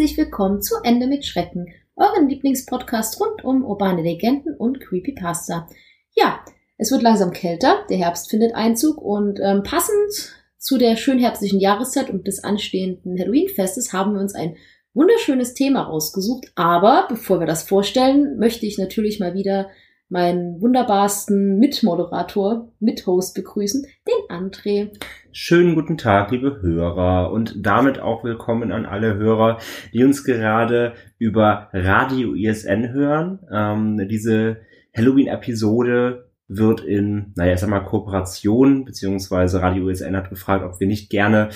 Herzlich willkommen zu Ende mit Schrecken, euren Lieblingspodcast rund um urbane Legenden und Creepypasta. Ja, es wird langsam kälter, der Herbst findet Einzug und ähm, passend zu der schön herbstlichen Jahreszeit und des anstehenden Halloween-Festes haben wir uns ein wunderschönes Thema rausgesucht. Aber bevor wir das vorstellen, möchte ich natürlich mal wieder meinen wunderbarsten Mitmoderator, Mithost begrüßen, den André. Schönen guten Tag, liebe Hörer und damit auch willkommen an alle Hörer, die uns gerade über Radio ISN hören. Ähm, diese Halloween-Episode wird in, naja, ich sag mal, Kooperation, beziehungsweise Radio USN hat gefragt, ob wir nicht gerne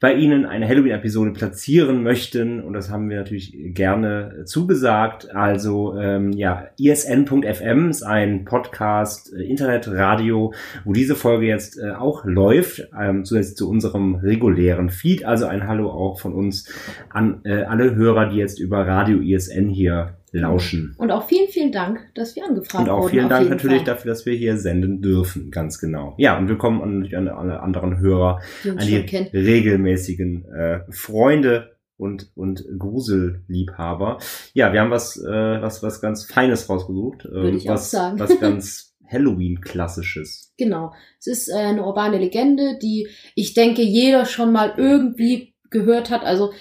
bei Ihnen eine Halloween-Episode platzieren möchten. Und das haben wir natürlich gerne zugesagt. Also, ähm, ja, isn.fm ist ein Podcast, äh, Internetradio, wo diese Folge jetzt äh, auch läuft, ähm, zusätzlich zu unserem regulären Feed. Also ein Hallo auch von uns an äh, alle Hörer, die jetzt über Radio ISN hier lauschen. Und auch vielen, vielen Dank, dass wir angefragt wurden. Und auch vielen Dank natürlich Fall. dafür, dass wir hier senden dürfen, ganz genau. Ja, und willkommen an, an alle anderen Hörer, die an die kennt. regelmäßigen äh, Freunde und und Gruselliebhaber. Ja, wir haben was äh, was was ganz Feines rausgesucht, äh, Würde ich was auch sagen. was ganz Halloween-klassisches. Genau. Es ist äh, eine urbane Legende, die ich denke, jeder schon mal irgendwie gehört hat. Also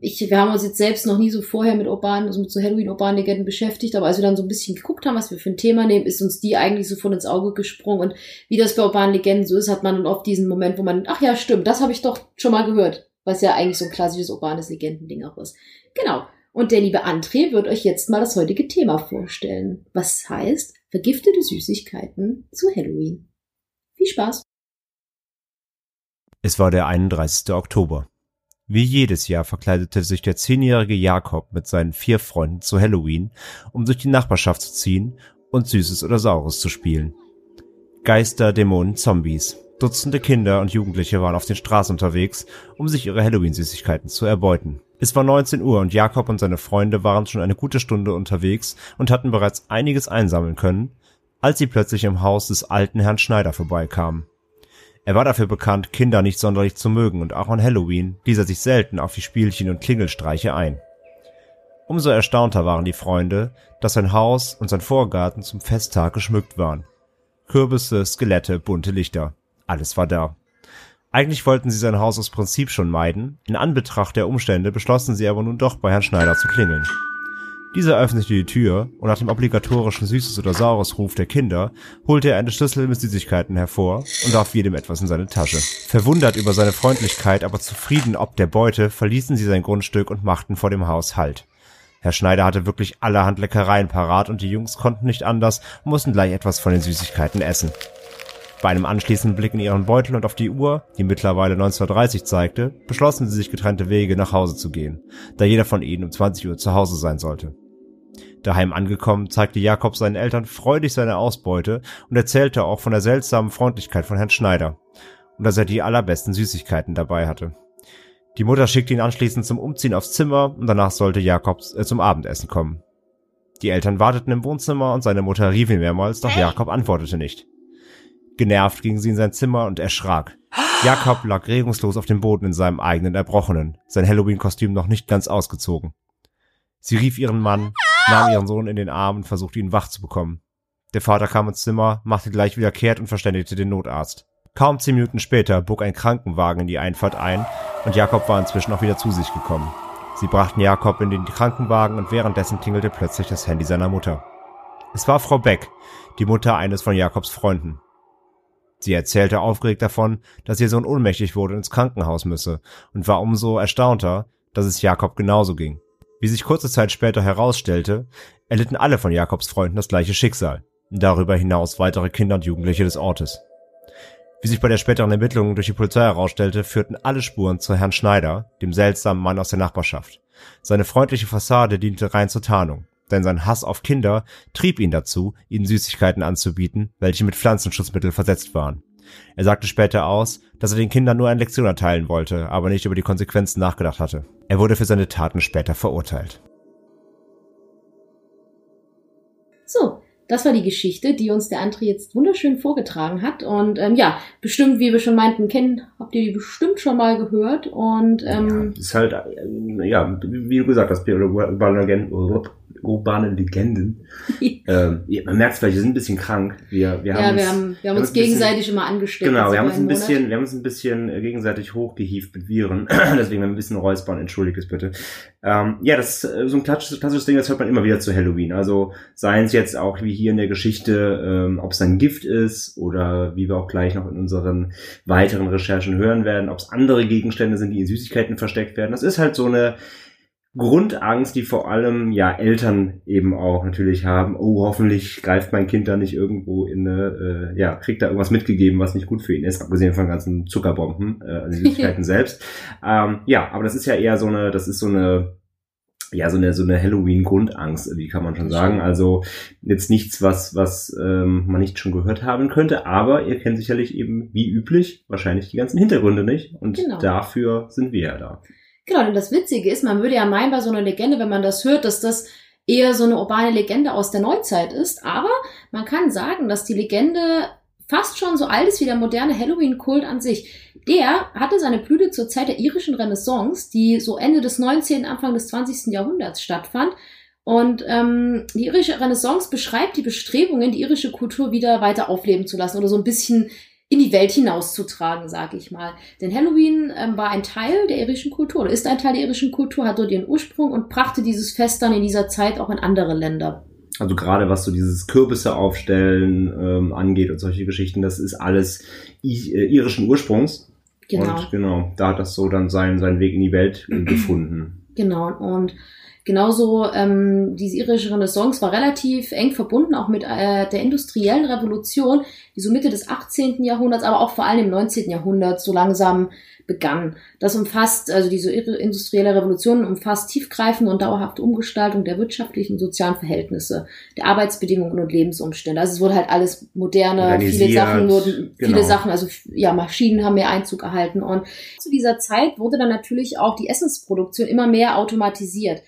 ich, wir haben uns jetzt selbst noch nie so vorher mit urbanen, also mit so Halloween-urbanen Legenden beschäftigt, aber als wir dann so ein bisschen geguckt haben, was wir für ein Thema nehmen, ist uns die eigentlich sofort ins Auge gesprungen. Und wie das bei urbanen Legenden so ist, hat man dann oft diesen Moment, wo man, ach ja, stimmt, das habe ich doch schon mal gehört. Was ja eigentlich so ein klassisches urbanes Legendending auch ist. Genau. Und der liebe André wird euch jetzt mal das heutige Thema vorstellen. Was heißt vergiftete Süßigkeiten zu Halloween. Viel Spaß! Es war der 31. Oktober. Wie jedes Jahr verkleidete sich der zehnjährige Jakob mit seinen vier Freunden zu Halloween, um durch die Nachbarschaft zu ziehen und Süßes oder Saures zu spielen. Geister, Dämonen, Zombies. Dutzende Kinder und Jugendliche waren auf den Straßen unterwegs, um sich ihre Halloween-Süßigkeiten zu erbeuten. Es war 19 Uhr und Jakob und seine Freunde waren schon eine gute Stunde unterwegs und hatten bereits einiges einsammeln können, als sie plötzlich im Haus des alten Herrn Schneider vorbeikamen. Er war dafür bekannt, Kinder nicht sonderlich zu mögen und auch an Halloween ließ er sich selten auf die Spielchen und Klingelstreiche ein. Umso erstaunter waren die Freunde, dass sein Haus und sein Vorgarten zum Festtag geschmückt waren. Kürbisse, Skelette, bunte Lichter. Alles war da. Eigentlich wollten sie sein Haus aus Prinzip schon meiden, in Anbetracht der Umstände beschlossen sie aber nun doch bei Herrn Schneider zu klingeln. Dieser öffnete die Tür und nach dem obligatorischen Süßes oder Saures Ruf der Kinder holte er eine Schlüssel mit Süßigkeiten hervor und warf jedem etwas in seine Tasche. Verwundert über seine Freundlichkeit, aber zufrieden ob der Beute, verließen sie sein Grundstück und machten vor dem Haus Halt. Herr Schneider hatte wirklich allerhand Leckereien parat und die Jungs konnten nicht anders mussten gleich etwas von den Süßigkeiten essen. Bei einem anschließenden Blick in ihren Beutel und auf die Uhr, die mittlerweile 19.30 zeigte, beschlossen sie sich getrennte Wege nach Hause zu gehen, da jeder von ihnen um 20 Uhr zu Hause sein sollte. Daheim angekommen, zeigte Jakob seinen Eltern freudig seine Ausbeute und erzählte auch von der seltsamen Freundlichkeit von Herrn Schneider und dass er die allerbesten Süßigkeiten dabei hatte. Die Mutter schickte ihn anschließend zum Umziehen aufs Zimmer und danach sollte Jakob äh, zum Abendessen kommen. Die Eltern warteten im Wohnzimmer und seine Mutter rief ihn mehrmals, doch Jakob antwortete nicht. Genervt ging sie in sein Zimmer und erschrak. Jakob lag regungslos auf dem Boden in seinem eigenen Erbrochenen, sein Halloween-Kostüm noch nicht ganz ausgezogen. Sie rief ihren Mann, nahm ihren Sohn in den Arm und versuchte ihn wach zu bekommen. Der Vater kam ins Zimmer, machte gleich wieder kehrt und verständigte den Notarzt. Kaum zehn Minuten später bog ein Krankenwagen in die Einfahrt ein und Jakob war inzwischen auch wieder zu sich gekommen. Sie brachten Jakob in den Krankenwagen und währenddessen klingelte plötzlich das Handy seiner Mutter. Es war Frau Beck, die Mutter eines von Jakobs Freunden. Sie erzählte aufgeregt davon, dass ihr Sohn ohnmächtig wurde und ins Krankenhaus müsse und war umso erstaunter, dass es Jakob genauso ging. Wie sich kurze Zeit später herausstellte, erlitten alle von Jakobs Freunden das gleiche Schicksal, darüber hinaus weitere Kinder und Jugendliche des Ortes. Wie sich bei der späteren Ermittlung durch die Polizei herausstellte, führten alle Spuren zu Herrn Schneider, dem seltsamen Mann aus der Nachbarschaft. Seine freundliche Fassade diente rein zur Tarnung, denn sein Hass auf Kinder trieb ihn dazu, ihnen Süßigkeiten anzubieten, welche mit Pflanzenschutzmittel versetzt waren. Er sagte später aus, dass er den Kindern nur eine Lektion erteilen wollte, aber nicht über die Konsequenzen nachgedacht hatte. Er wurde für seine Taten später verurteilt. So, das war die Geschichte, die uns der André jetzt wunderschön vorgetragen hat. Und ähm, ja, bestimmt, wie wir schon meinten, kennen, habt ihr die bestimmt schon mal gehört. Und ähm, ja, ist halt, äh, ja, wie du gesagt hast, urbane Legenden, urbane Legenden. ähm, man merkt es vielleicht, wir sind ein bisschen krank. Wir, wir ja, haben wir uns, haben, wir haben uns gegenseitig bisschen, immer angesteckt. Genau, wir haben uns ein Monat. bisschen, wir haben uns ein bisschen gegenseitig hochgehieft mit Viren. Deswegen ein bisschen räuspern, entschuldigt es bitte. Ähm, ja, das ist so ein klassisches, klassisches Ding, das hört man immer wieder zu Halloween. Also seien es jetzt auch wie hier in der Geschichte, ähm, ob es ein Gift ist oder wie wir auch gleich noch in unseren weiteren Recherchen hören werden, ob es andere Gegenstände sind, die in Süßigkeiten versteckt werden. Das ist halt so eine Grundangst, die vor allem ja Eltern eben auch natürlich haben. Oh, hoffentlich greift mein Kind da nicht irgendwo in eine, äh, ja, kriegt da irgendwas mitgegeben, was nicht gut für ihn ist, abgesehen von ganzen Zuckerbomben, äh, den Süßigkeiten selbst. Ähm, ja, aber das ist ja eher so eine, das ist so eine, ja, so eine, so eine Halloween-Grundangst, wie kann man schon sagen. Also jetzt nichts, was, was ähm, man nicht schon gehört haben könnte, aber ihr kennt sicherlich eben, wie üblich, wahrscheinlich die ganzen Hintergründe nicht. Und Genau. dafür sind wir ja da. Genau, denn das Witzige ist, man würde ja meinen bei so einer Legende, wenn man das hört, dass das eher so eine urbane Legende aus der Neuzeit ist. Aber man kann sagen, dass die Legende fast schon so alt ist wie der moderne Halloween-Kult an sich. Der hatte seine Blüte zur Zeit der irischen Renaissance, die so Ende des 19., Anfang des 20. Jahrhunderts stattfand. Und ähm, die irische Renaissance beschreibt die Bestrebungen, die irische Kultur wieder weiter aufleben zu lassen oder so ein bisschen in die Welt hinauszutragen, sag ich mal. Denn Halloween ähm, war ein Teil der irischen Kultur oder ist ein Teil der irischen Kultur, hat dort ihren Ursprung und brachte dieses Fest dann in dieser Zeit auch in andere Länder. Also gerade was so dieses Kürbisse aufstellen ähm, angeht und solche Geschichten, das ist alles i- äh, irischen Ursprungs. Genau. Und genau, da hat das so dann seinen, seinen Weg in die Welt gefunden. Genau, und genauso ähm, diese irische Renaissance war relativ eng verbunden auch mit äh, der industriellen Revolution, die so Mitte des 18. Jahrhunderts, aber auch vor allem im 19. Jahrhundert so langsam begann. Das umfasst, also diese industrielle Revolution umfasst tiefgreifende und dauerhafte Umgestaltung der wirtschaftlichen und sozialen Verhältnisse, der Arbeitsbedingungen und Lebensumstände. Also es wurde halt alles moderner, viele Sachen wurden, viele genau. Sachen, also ja, Maschinen haben mehr Einzug erhalten und zu dieser Zeit wurde dann natürlich auch die Essensproduktion immer mehr automatisiert.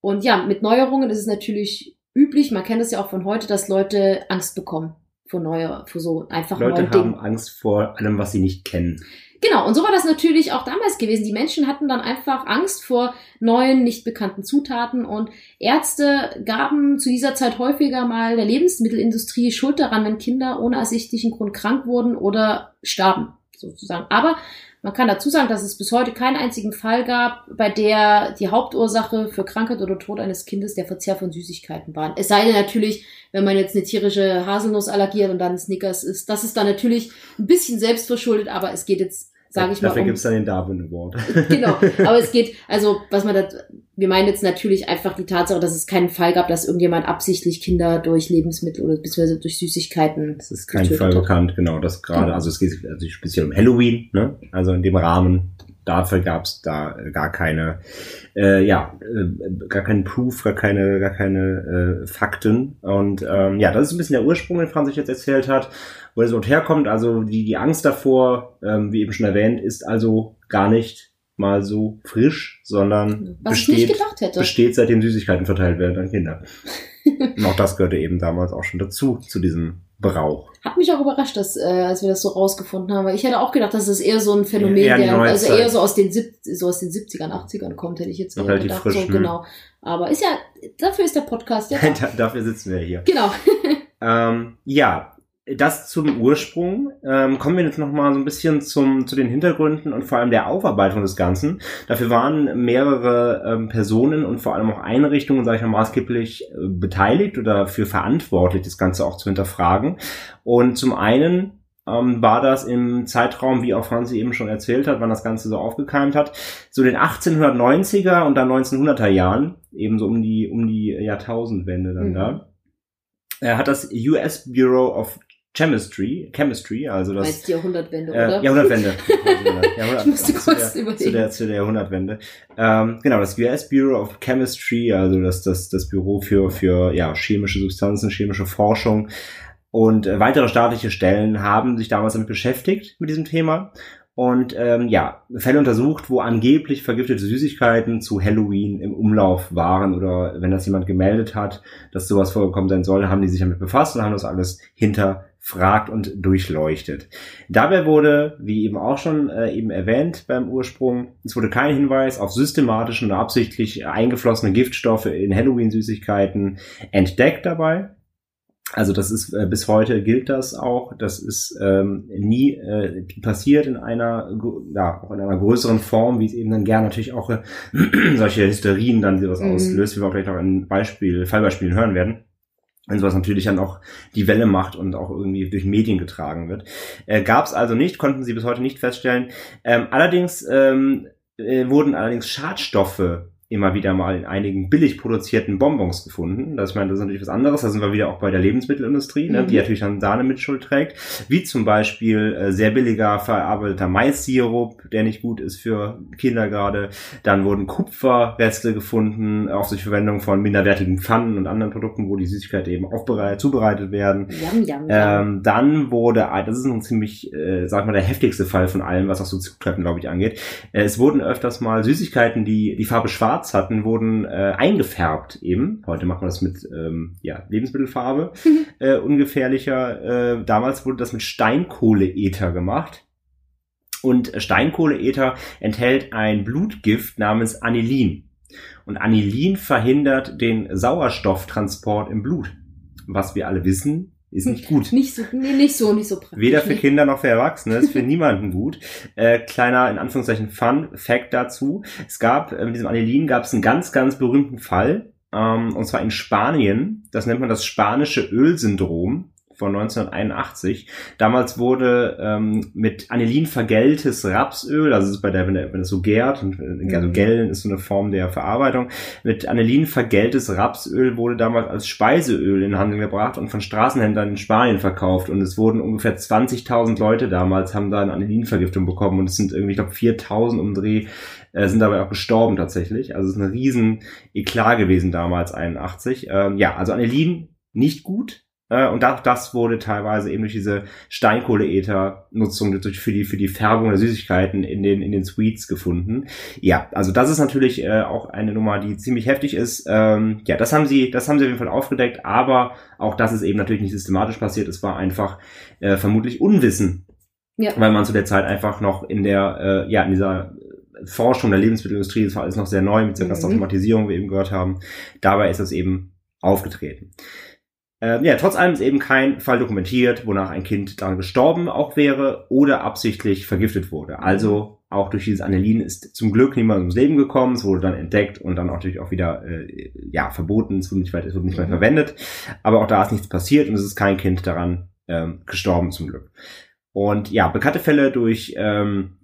Und ja, mit Neuerungen ist es natürlich üblich, man kennt es ja auch von heute, dass Leute Angst bekommen vor neuer, vor so einfach Leute neuen haben Dingen. Angst vor allem, was sie nicht kennen. Genau, und so war das natürlich auch damals gewesen. Die Menschen hatten dann einfach Angst vor neuen, nicht bekannten Zutaten und Ärzte gaben zu dieser Zeit häufiger mal der Lebensmittelindustrie Schuld daran, wenn Kinder ohne ersichtlichen Grund krank wurden oder starben, sozusagen. Aber man kann dazu sagen, dass es bis heute keinen einzigen Fall gab, bei der die Hauptursache für Krankheit oder Tod eines Kindes der Verzehr von Süßigkeiten war. Es sei denn natürlich, wenn man jetzt eine tierische Haselnuss allergiert und dann Snickers isst, das ist dann natürlich ein bisschen selbstverschuldet, aber es geht jetzt, sage ich mal, Dafür um, gibt's dann den Darwin Award. genau. Aber es geht, also was man da, wir meinen jetzt natürlich einfach die Tatsache, dass es keinen Fall gab, dass irgendjemand absichtlich Kinder durch Lebensmittel oder beziehungsweise durch Süßigkeiten. Es ist kein Fall hat. bekannt, genau, das gerade, also es geht also speziell um Halloween, ne? Also in dem Rahmen, dafür gab's da äh, gar keine, äh, ja, äh, gar keinen Proof, gar keine, gar keine äh, Fakten. Und ähm, ja, das ist ein bisschen der Ursprung, den Franz sich jetzt erzählt hat, wo das dort herkommt. Also die, die Angst davor, ähm, wie eben schon erwähnt, ist also gar nicht mal so frisch, sondern Was ich nicht besteht, gedacht hätte. besteht seitdem Süßigkeiten verteilt werden an Kinder. Und auch das gehörte eben damals auch schon dazu, zu diesem Brauch. Hat mich auch überrascht, dass, äh, als wir das so rausgefunden haben. Weil ich hätte auch gedacht, dass es eher so ein Phänomen, die der, also eher so aus den, sieb, so aus den 70ern, 80ern kommt, hätte ich jetzt eher relativ gedacht. frisch, so, ne? genau. Aber ist ja, dafür ist der Podcast ja. da. Da- Dafür sitzen wir hier. genau. Ähm, ja, das zum Ursprung. Ähm, kommen wir jetzt noch mal so ein bisschen zum, zu den Hintergründen und vor allem der Aufarbeitung des Ganzen. Dafür waren mehrere ähm, Personen und vor allem auch Einrichtungen, sage ich mal, maßgeblich äh, beteiligt oder dafür verantwortlich, das Ganze auch zu hinterfragen. Und zum einen ähm, war das im Zeitraum, wie auch Franzi eben schon erzählt hat, wann das Ganze so aufgekeimt hat, so den 1890er und dann 1900er Jahren, ebenso um die, um die Jahrtausendwende dann Mhm. da äh, hat das US Bureau of Chemistry, Chemistry, also das Meinst die Jahrhundertwende, äh, oder? Jahrhundertwende. Jahrhundert, Ich musste zu kurz der, überlegen. Zu der, zu der Jahrhundertwende. Ähm, genau, das US Bureau of Chemistry, also das, das, das Büro für, für ja, chemische Substanzen, chemische Forschung und äh, weitere staatliche Stellen haben sich damals damit beschäftigt, mit diesem Thema. Und ähm, ja, Fälle untersucht, wo angeblich vergiftete Süßigkeiten zu Halloween im Umlauf waren oder wenn das jemand gemeldet hat, dass sowas vorgekommen sein soll, haben die sich damit befasst und haben das alles hinterfragt und durchleuchtet. Dabei wurde, wie eben auch schon äh, eben erwähnt beim Ursprung, es wurde kein Hinweis auf systematische und absichtlich eingeflossene Giftstoffe in Halloween-Süßigkeiten entdeckt dabei. Also das ist äh, bis heute gilt das auch. Das ist ähm, nie äh, passiert in einer ja auch in einer größeren Form, wie es eben dann gern natürlich auch äh, solche Hysterien dann sowas mhm. auslöst, wie wir auch gleich noch ein Beispiel Fallbeispielen hören werden. Wenn sowas natürlich dann auch die Welle macht und auch irgendwie durch Medien getragen wird. Äh, Gab es also nicht, konnten sie bis heute nicht feststellen. Ähm, allerdings ähm, äh, wurden allerdings Schadstoffe immer wieder mal in einigen billig produzierten Bonbons gefunden. Das, ich meine, das ist natürlich was anderes. Da sind wir wieder auch bei der Lebensmittelindustrie, ne, mhm. die natürlich dann da eine Mitschuld trägt. Wie zum Beispiel äh, sehr billiger verarbeiteter Mais-Sirup, der nicht gut ist für Kinder gerade. Dann wurden Kupferreste gefunden, auch durch Verwendung von minderwertigen Pfannen und anderen Produkten, wo die Süßigkeiten eben aufbereitet, zubereitet werden. Yum, yum, ähm, dann wurde, das ist ein ziemlich, äh, sag mal, der heftigste Fall von allem, was auch so Zutaten, glaube ich, angeht. Äh, es wurden öfters mal Süßigkeiten, die die Farbe schwarz schwarz hatten, wurden äh, eingefärbt eben. Heute macht man das mit ähm, ja, Lebensmittelfarbe, äh, ungefährlicher. Äh, damals wurde das mit Steinkohleether gemacht. Und Steinkohleether enthält ein Blutgift namens Anilin. Und Anilin verhindert den Sauerstofftransport im Blut. Was wir alle wissen, ist nicht gut. Nicht so, nee, nicht so, nicht so praktisch. Weder für Kinder noch für Erwachsene, ist für niemanden gut. Äh, kleiner, in Anführungszeichen, Fun Fact dazu. Es gab, äh, mit diesem Anilin gab es einen ganz, ganz berühmten Fall, ähm, und zwar in Spanien. Das nennt man das spanische Ölsyndrom von 1981. Damals wurde ähm, mit Anilin vergälltes Rapsöl, also es ist bei der, wenn, der, wenn es so gärt, und, äh, also mhm. gellen ist so eine Form der Verarbeitung, mit Anilin vergälltes Rapsöl wurde damals als Speiseöl in den Handel gebracht und von Straßenhändlern in Spanien verkauft und es wurden ungefähr 20.000 Leute damals, haben da eine Anilinvergiftung bekommen und es sind irgendwie, ich glaube, 4.000 um Dreh äh, sind dabei auch gestorben tatsächlich. Also es ist ein riesen Eklat gewesen damals, 81. Ähm, ja, also Anilin nicht gut, und auch das wurde teilweise eben durch diese Steinkohleether-Nutzung für die, für die Färbung der Süßigkeiten in den, in den Sweets gefunden. Ja, also das ist natürlich äh, auch eine Nummer, die ziemlich heftig ist. Ähm, ja, das haben sie, das haben sie auf jeden Fall aufgedeckt, aber auch das ist eben natürlich nicht systematisch passiert. Es war einfach äh, vermutlich Unwissen. Ja. Weil man zu der Zeit einfach noch in der, äh, ja, in dieser Forschung der Lebensmittelindustrie, das war alles noch sehr neu mit der mhm. Automatisierung, wie wir eben gehört haben. Dabei ist das eben aufgetreten. Äh, ja, trotz allem ist eben kein Fall dokumentiert, wonach ein Kind daran gestorben auch wäre oder absichtlich vergiftet wurde. Also auch durch dieses Anilin ist zum Glück niemand ums Leben gekommen. Es wurde dann entdeckt und dann natürlich auch wieder äh, ja verboten. Es wurde nicht weiter, es wurde nicht mehr mhm. verwendet. Aber auch da ist nichts passiert und es ist kein Kind daran ähm, gestorben zum Glück. Und ja, bekannte Fälle durch ähm,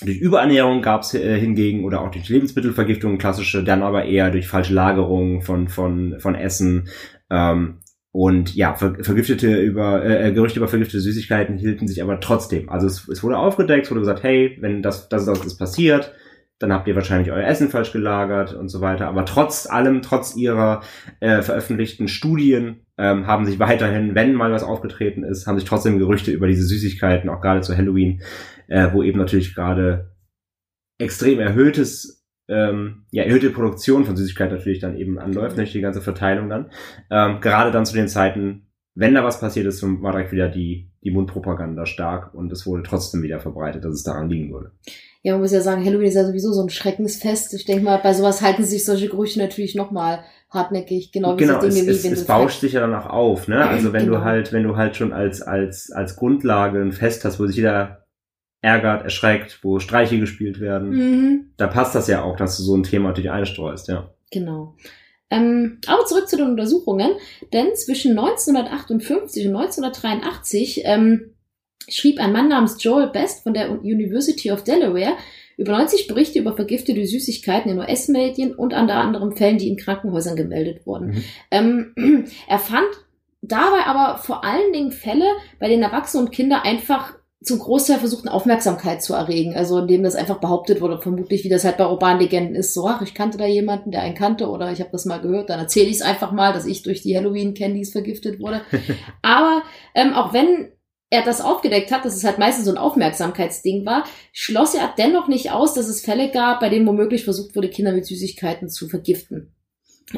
durch Überernährung gab es äh, hingegen oder auch durch Lebensmittelvergiftung klassische, dann aber eher durch falsche Lagerung von von von Essen ähm, und ja, ver vergiftete über äh, äh, Gerüchte über vergiftete Süßigkeiten hielten sich aber trotzdem. Also es, es wurde aufgedeckt, es wurde gesagt, hey, wenn das das, das ist passiert, dann habt ihr wahrscheinlich euer Essen falsch gelagert und so weiter. Aber trotz allem, trotz ihrer äh, veröffentlichten Studien, ähm, haben sich weiterhin, wenn mal was aufgetreten ist, haben sich trotzdem Gerüchte über diese Süßigkeiten, auch gerade zu Halloween, äh, wo eben natürlich gerade extrem erhöhtes ähm, ja, erhöhte Produktion von Süßigkeiten natürlich dann eben anläuft, nicht die ganze Verteilung dann. Ähm, gerade dann zu den Zeiten, wenn da was passiert ist, war direkt wieder die, die Mundpropaganda stark und es wurde trotzdem wieder verbreitet, dass es daran liegen würde. Ja, man muss ja sagen, Halloween ist ja sowieso so ein Schreckensfest. Ich denke mal, bei sowas halten sich solche Gerüchte natürlich nochmal hartnäckig, genau wie genau, so Dinge es, wie es, es bauscht sich ja dann auch auf, ne? Also wenn genau. du halt, wenn du halt schon als als als Grundlage ein Fest hast, wo sich jeder ärgert, erschreckt, wo Streiche gespielt werden. Mhm. Da passt das ja auch, dass du so ein Thema natürlich einstreust, ja. Genau. Ähm, aber zurück zu den Untersuchungen, denn zwischen 1958 und 1983 ähm, schrieb ein Mann namens Joel Best von der University of Delaware über 90 Berichte über vergiftete Süßigkeiten in US-Medien und unter anderem Fällen, die in Krankenhäusern gemeldet wurden. Mhm. Ähm, er fand dabei aber vor allen Dingen Fälle, bei denen Erwachsene und Kinder einfach zum Großteil versuchten, Aufmerksamkeit zu erregen. Also indem das einfach behauptet wurde, vermutlich wie das halt bei urbanen Legenden ist, so, ach, ich kannte da jemanden, der einen kannte oder ich habe das mal gehört, dann erzähle ich es einfach mal, dass ich durch die Halloween-Candies vergiftet wurde. Aber ähm, auch wenn er das aufgedeckt hat, dass es halt meistens so ein Aufmerksamkeitsding war, schloss er dennoch nicht aus, dass es Fälle gab, bei denen womöglich versucht wurde, Kinder mit Süßigkeiten zu vergiften.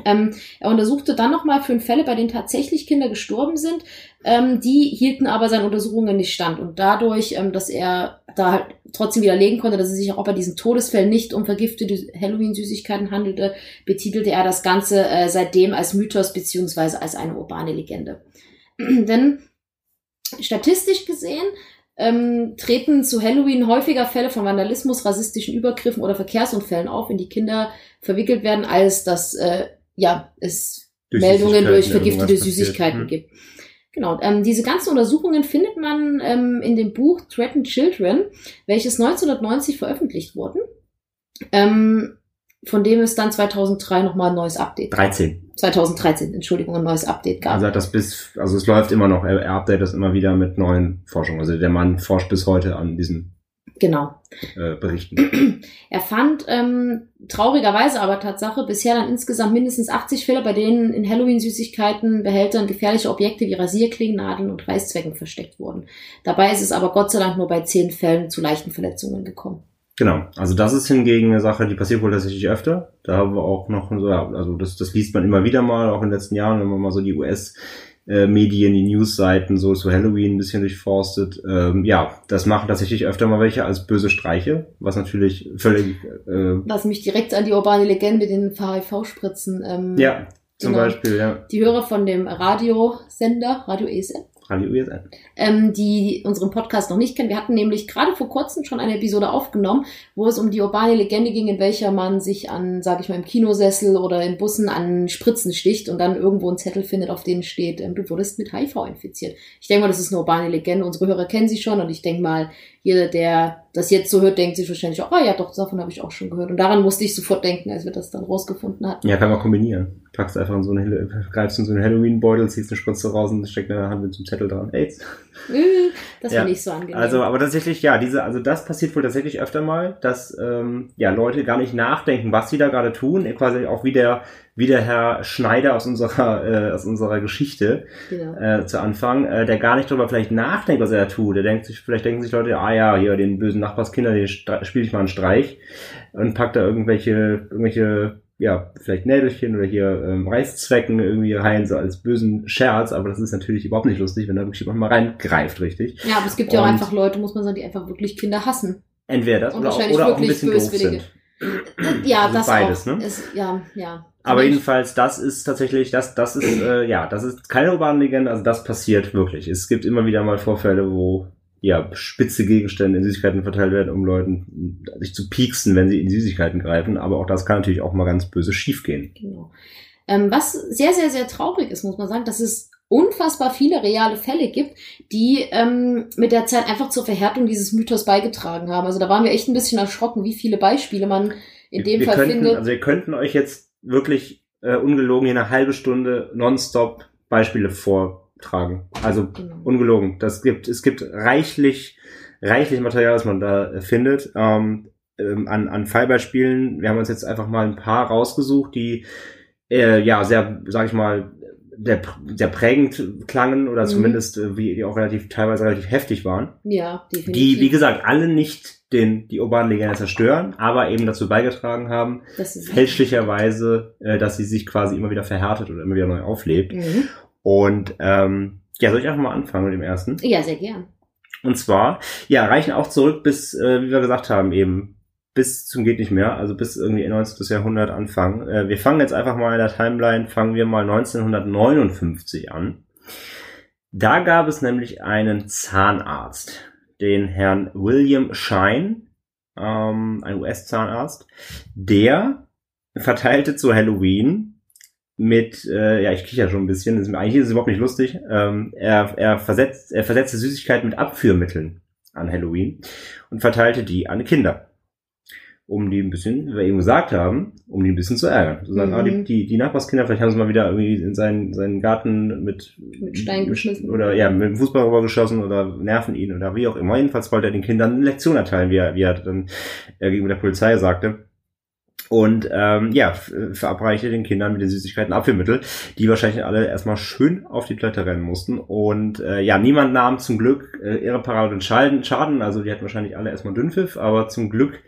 Ähm, er untersuchte dann nochmal fünf Fälle, bei denen tatsächlich Kinder gestorben sind. Ähm, die hielten aber seinen Untersuchungen nicht stand. Und dadurch, ähm, dass er da halt trotzdem widerlegen konnte, dass es sich auch bei diesen Todesfällen nicht um vergiftete Halloween-Süßigkeiten handelte, betitelte er das Ganze äh, seitdem als Mythos beziehungsweise als eine urbane Legende. Denn statistisch gesehen ähm, treten zu Halloween häufiger Fälle von Vandalismus, rassistischen Übergriffen oder Verkehrsunfällen auf, in die Kinder verwickelt werden, als dass äh, ja, es durch Meldungen durch vergiftete Süßigkeiten hm. gibt. Genau, ähm, diese ganzen Untersuchungen findet man ähm, in dem Buch Threatened Children, welches 1990 veröffentlicht wurde. Ähm, von dem es dann 2003 nochmal ein neues Update 13. 2013, Entschuldigung, ein neues Update gab. Also hat das bis, also es läuft immer noch, er, er updatet das immer wieder mit neuen Forschungen. Also der Mann forscht bis heute an diesen genau. Äh, Berichten. Er fand ähm, traurigerweise aber Tatsache bisher dann insgesamt mindestens 80 Fälle, bei denen in Halloween-Süßigkeiten, Behältern gefährliche Objekte wie Rasierklingen, Nadeln und Reißzwecken versteckt wurden. Dabei ist es aber Gott sei Dank nur bei 10 Fällen zu leichten Verletzungen gekommen. Genau, also das ist hingegen eine Sache, die passiert wohl tatsächlich öfter. Da haben wir auch noch so, also das, das liest man immer wieder mal, auch in den letzten Jahren, wenn man mal so die US- äh, Medien, die Newsseiten so zu Halloween ein bisschen durchforstet. Ähm, ja, das machen tatsächlich öfter mal welche als böse Streiche, was natürlich völlig. Äh, was mich direkt an die urbane Legende mit den HIV-Spritzen. Ähm, ja, zum genau. Beispiel, ja. Die Hörer von dem Radiosender, Radio ESN, Radio USN. Ähm, die unseren Podcast noch nicht kennen. Wir hatten nämlich gerade vor kurzem schon eine Episode aufgenommen, wo es um die urbane Legende ging, in welcher man sich an, sag ich mal, im Kinosessel oder in Bussen an Spritzen sticht und dann irgendwo einen Zettel findet, auf dem steht, ähm, du wurdest mit HIV infiziert. Ich denke mal, das ist eine urbane Legende. Unsere Hörer kennen sie schon und ich denke mal, jeder, der das jetzt so hört, denkt sich wahrscheinlich auch, oh ja, doch, davon habe ich auch schon gehört. Und daran musste ich sofort denken, als wir das dann rausgefunden hatten. Ja, kann man kombinieren. Packst einfach in so eine, greifst in so einen Halloween-Beutel, ziehst eine Spritze raus und steckst in der Hand mit so einem Zettel dran. AIDS. Das ja. finde ich so angenehm. Also, aber tatsächlich, ja, diese, also das passiert wohl tatsächlich öfter mal, dass ähm, ja Leute gar nicht nachdenken, was sie da gerade tun. Quasi auch wie der, wie der Herr Schneider aus unserer, äh, aus unserer Geschichte genau. äh, zu Anfang, äh, der gar nicht darüber vielleicht nachdenkt, was er da tut. Der denkt sich, vielleicht denken sich Leute, ah ja, hier den bösen Nachbarskinder, den spiele ich mal einen Streich und packt da irgendwelche, irgendwelche ja, vielleicht Nädelchen oder hier ähm, Reißzwecken irgendwie rein, so als bösen Scherz, aber das ist natürlich überhaupt nicht lustig, wenn da wirklich jemand mal reingreift, richtig. Ja, aber es gibt ja auch einfach Leute, muss man sagen, die einfach wirklich Kinder hassen. Entweder das oder, auch, oder auch ein bisschen doof sind. Ja, also das beides, auch. ne? Ist, ja, ja. Aber jedenfalls, das ist tatsächlich, das, das ist, äh, ja, das ist keine urbane Legende, also das passiert wirklich. Es gibt immer wieder mal Vorfälle, wo ja, spitze Gegenstände in Süßigkeiten verteilt werden, um Leuten sich zu pieksen, wenn sie in Süßigkeiten greifen. Aber auch das kann natürlich auch mal ganz böse schiefgehen. Genau. Ähm, was sehr, sehr, sehr traurig ist, muss man sagen, dass es unfassbar viele reale Fälle gibt, die ähm, mit der Zeit einfach zur Verhärtung dieses Mythos beigetragen haben. Also da waren wir echt ein bisschen erschrocken, wie viele Beispiele man in dem wir Fall könnten, findet. Also wir könnten euch jetzt wirklich äh, ungelogen hier eine halbe Stunde nonstop Beispiele vor tragen. Also genau. ungelogen. Das gibt, es gibt reichlich, reichlich Material, was man da findet. Ähm, ähm, an, an Fallbeispielen. Wir haben uns jetzt einfach mal ein paar rausgesucht, die äh, ja sehr, sag ich mal, sehr, sehr prägend klangen oder mhm. zumindest äh, wie die auch relativ teilweise relativ heftig waren. Ja, definitiv. Die, wie gesagt, alle nicht den die urbanen Legende zerstören, aber eben dazu beigetragen haben, fälschlicherweise, äh, dass sie sich quasi immer wieder verhärtet oder immer wieder neu auflebt. Mhm. Und ähm, ja, soll ich einfach mal anfangen mit dem ersten? Ja, sehr gern. Und zwar, ja, reichen auch zurück bis, äh, wie wir gesagt haben, eben bis zum geht nicht mehr, also bis irgendwie 19. Jahrhundert anfangen. Äh, wir fangen jetzt einfach mal in der Timeline, fangen wir mal 1959 an. Da gab es nämlich einen Zahnarzt, den Herrn William Shine, ähm, ein US-Zahnarzt, der verteilte zu Halloween mit, äh, ja, ich kicher schon ein bisschen, das ist, eigentlich ist es überhaupt nicht lustig. Ähm, er, er, versetzt, er versetzte Süßigkeiten mit Abführmitteln an Halloween und verteilte die an Kinder. Um die ein bisschen, wie wir eben gesagt haben, um die ein bisschen zu ärgern. Zu sagen, mhm. ah, die, die, die Nachbarskinder, vielleicht haben sie mal wieder irgendwie in seinen, seinen Garten mit, mit Stein geschmissen. Oder ja, mit dem Fußball rübergeschossen oder nerven ihn oder wie auch immer. Jedenfalls wollte er den Kindern eine Lektion erteilen, wie er, wie er dann äh, gegenüber der Polizei sagte. Und ähm, ja, verabreichte den Kindern mit den Süßigkeiten Apfelmittel, die wahrscheinlich alle erstmal schön auf die Toilette rennen mussten. Und äh, ja, niemand nahm zum Glück äh, irreparablen Schaden, Schaden, also die hatten wahrscheinlich alle erstmal Dünnpfiff, aber zum Glück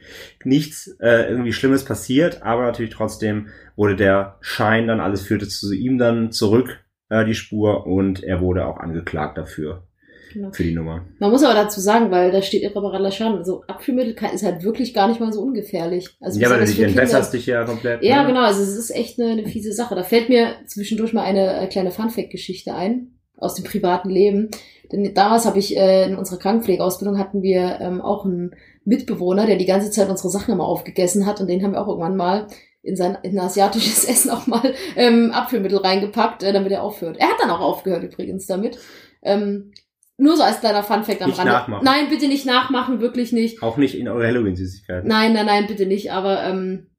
nichts äh, irgendwie Schlimmes passiert. Aber natürlich trotzdem wurde der Schein dann, alles führte zu ihm dann zurück, äh, die Spur, und er wurde auch angeklagt dafür. Genau. Für die Nummer. Man muss aber dazu sagen, weil da steht irreparabler Schaden. Also Abführmittel ist halt wirklich gar nicht mal so ungefährlich. Also ja, weil du entwässerst dich ja komplett. Ja, ne? genau. Also es ist echt eine, eine fiese Sache. Da fällt mir zwischendurch mal eine äh, kleine Funfact-Geschichte ein aus dem privaten Leben. Denn damals habe ich äh, in unserer Krankenpflegeausbildung hatten wir ähm, auch einen Mitbewohner, der die ganze Zeit unsere Sachen immer aufgegessen hat und den haben wir auch irgendwann mal in sein in asiatisches Essen auch mal ähm, Abführmittel reingepackt, äh, damit er aufhört. Er hat dann auch aufgehört übrigens damit. Ähm, nur so als kleiner Funfact am nicht Rande. Nachmachen. Nein, bitte nicht nachmachen, wirklich nicht. Auch nicht in eure Halloween-Süßigkeiten. Nein, nein, nein, bitte nicht. Aber ähm,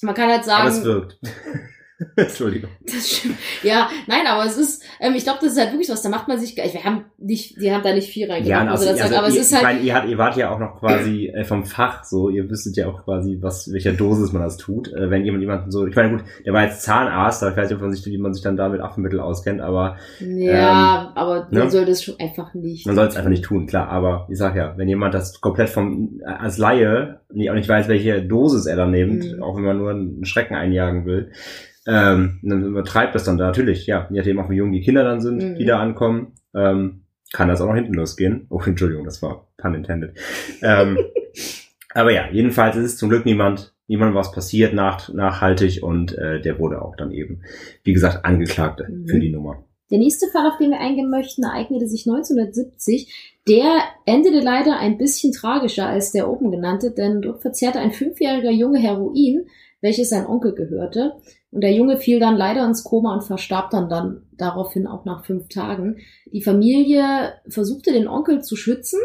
man kann halt sagen. Aber es wirkt. Entschuldigung. Das stimmt. Ja, nein, aber es ist, ähm, ich glaube, das ist halt wirklich was, da macht man sich, wir haben nicht, die haben da nicht viel reingemacht, ja, also, also, also, aber ihr, es ist halt. Ich meine, ihr, habt, ihr wart ja auch noch quasi äh, vom Fach, so, ihr wüsstet ja auch quasi, was, welcher Dosis man das tut, äh, wenn jemand jemanden so, ich meine, gut, der war jetzt Zahnarzt, aber ich weiß nicht, ob man sich, wie man sich dann da mit Apfelmittel auskennt, aber. Ja, ähm, aber man ne? soll das schon einfach nicht. Man soll es einfach nicht tun, klar, aber ich sag ja, wenn jemand das komplett vom, als Laie, auch nicht weiß, welche Dosis er da nimmt, mhm. auch wenn man nur einen Schrecken einjagen will, ähm, dann übertreibt das dann da natürlich, ja, je nachdem auch wie jung die Kinder dann sind, mhm. die da ankommen, ähm, kann das auch noch hinten losgehen. Oh, Entschuldigung, das war pun intended. ähm, aber ja, jedenfalls ist es zum Glück niemand, niemand was passiert nach, nachhaltig und äh, der wurde auch dann eben, wie gesagt, angeklagt mhm. für die Nummer. Der nächste Fall, auf den wir eingehen möchten, ereignete sich 1970. Der endete leider ein bisschen tragischer als der oben genannte, denn dort verzehrte ein fünfjähriger Junge Heroin, welches sein Onkel gehörte. Und der Junge fiel dann leider ins Koma und verstarb dann, dann daraufhin auch nach fünf Tagen. Die Familie versuchte den Onkel zu schützen.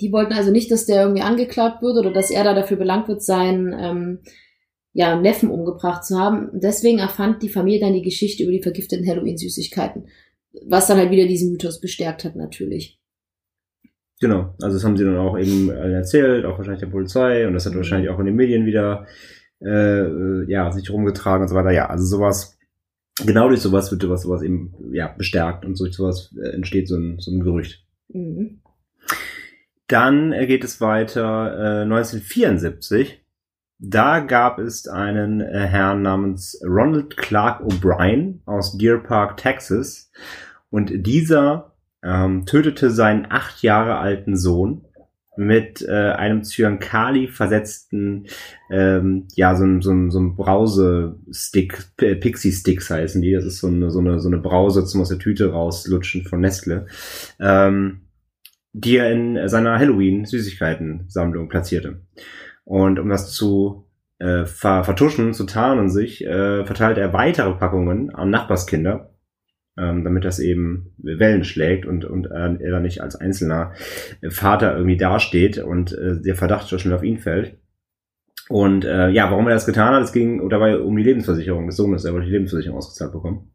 Die wollten also nicht, dass der irgendwie angeklagt wird oder dass er da dafür belangt wird, seinen ähm, ja, Neffen umgebracht zu haben. Deswegen erfand die Familie dann die Geschichte über die vergifteten Halloween-Süßigkeiten. Was dann halt wieder diesen Mythos bestärkt hat, natürlich. Genau, also das haben sie dann auch eben erzählt, auch wahrscheinlich der Polizei und das hat wahrscheinlich auch in den Medien wieder äh, ja, sich rumgetragen und so weiter. Ja, also sowas, genau durch sowas wird sowas, sowas eben ja, bestärkt und durch sowas äh, entsteht so ein, so ein Gerücht. Mhm. Dann äh, geht es weiter äh, 1974. Da gab es einen äh, Herrn namens Ronald Clark O'Brien aus Deer Park, Texas. Und dieser ähm, tötete seinen acht Jahre alten Sohn mit äh, einem Zyankali versetzten, ähm, ja, so so so ein Brause-Stick, Pixie-Sticks heißen die. Das ist so eine, so eine, so eine Brause zum aus der Tüte rauslutschen von Nestle, ähm, die er in seiner Halloween-Süßigkeiten-Sammlung platzierte. Und um das zu äh, ver vertuschen, zu tarnen sich, äh, verteilte er weitere Packungen an Nachbarskinder ähm, damit das eben Wellen schlägt und, und äh, er dann nicht als einzelner Vater irgendwie dasteht und äh, der Verdacht schon schnell auf ihn fällt. Und äh, ja, warum er das getan hat, es ging dabei um die Lebensversicherung des Sohnes. Er wollte die Lebensversicherung ausgezahlt bekommen,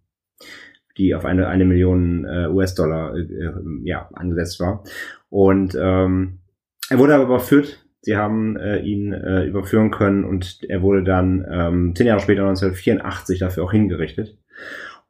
die auf eine, eine Million äh, US-Dollar äh, ja, angesetzt war. Und ähm, er wurde aber überführt. Sie haben äh, ihn äh, überführen können und er wurde dann ähm, zehn Jahre später, 1984, dafür auch hingerichtet.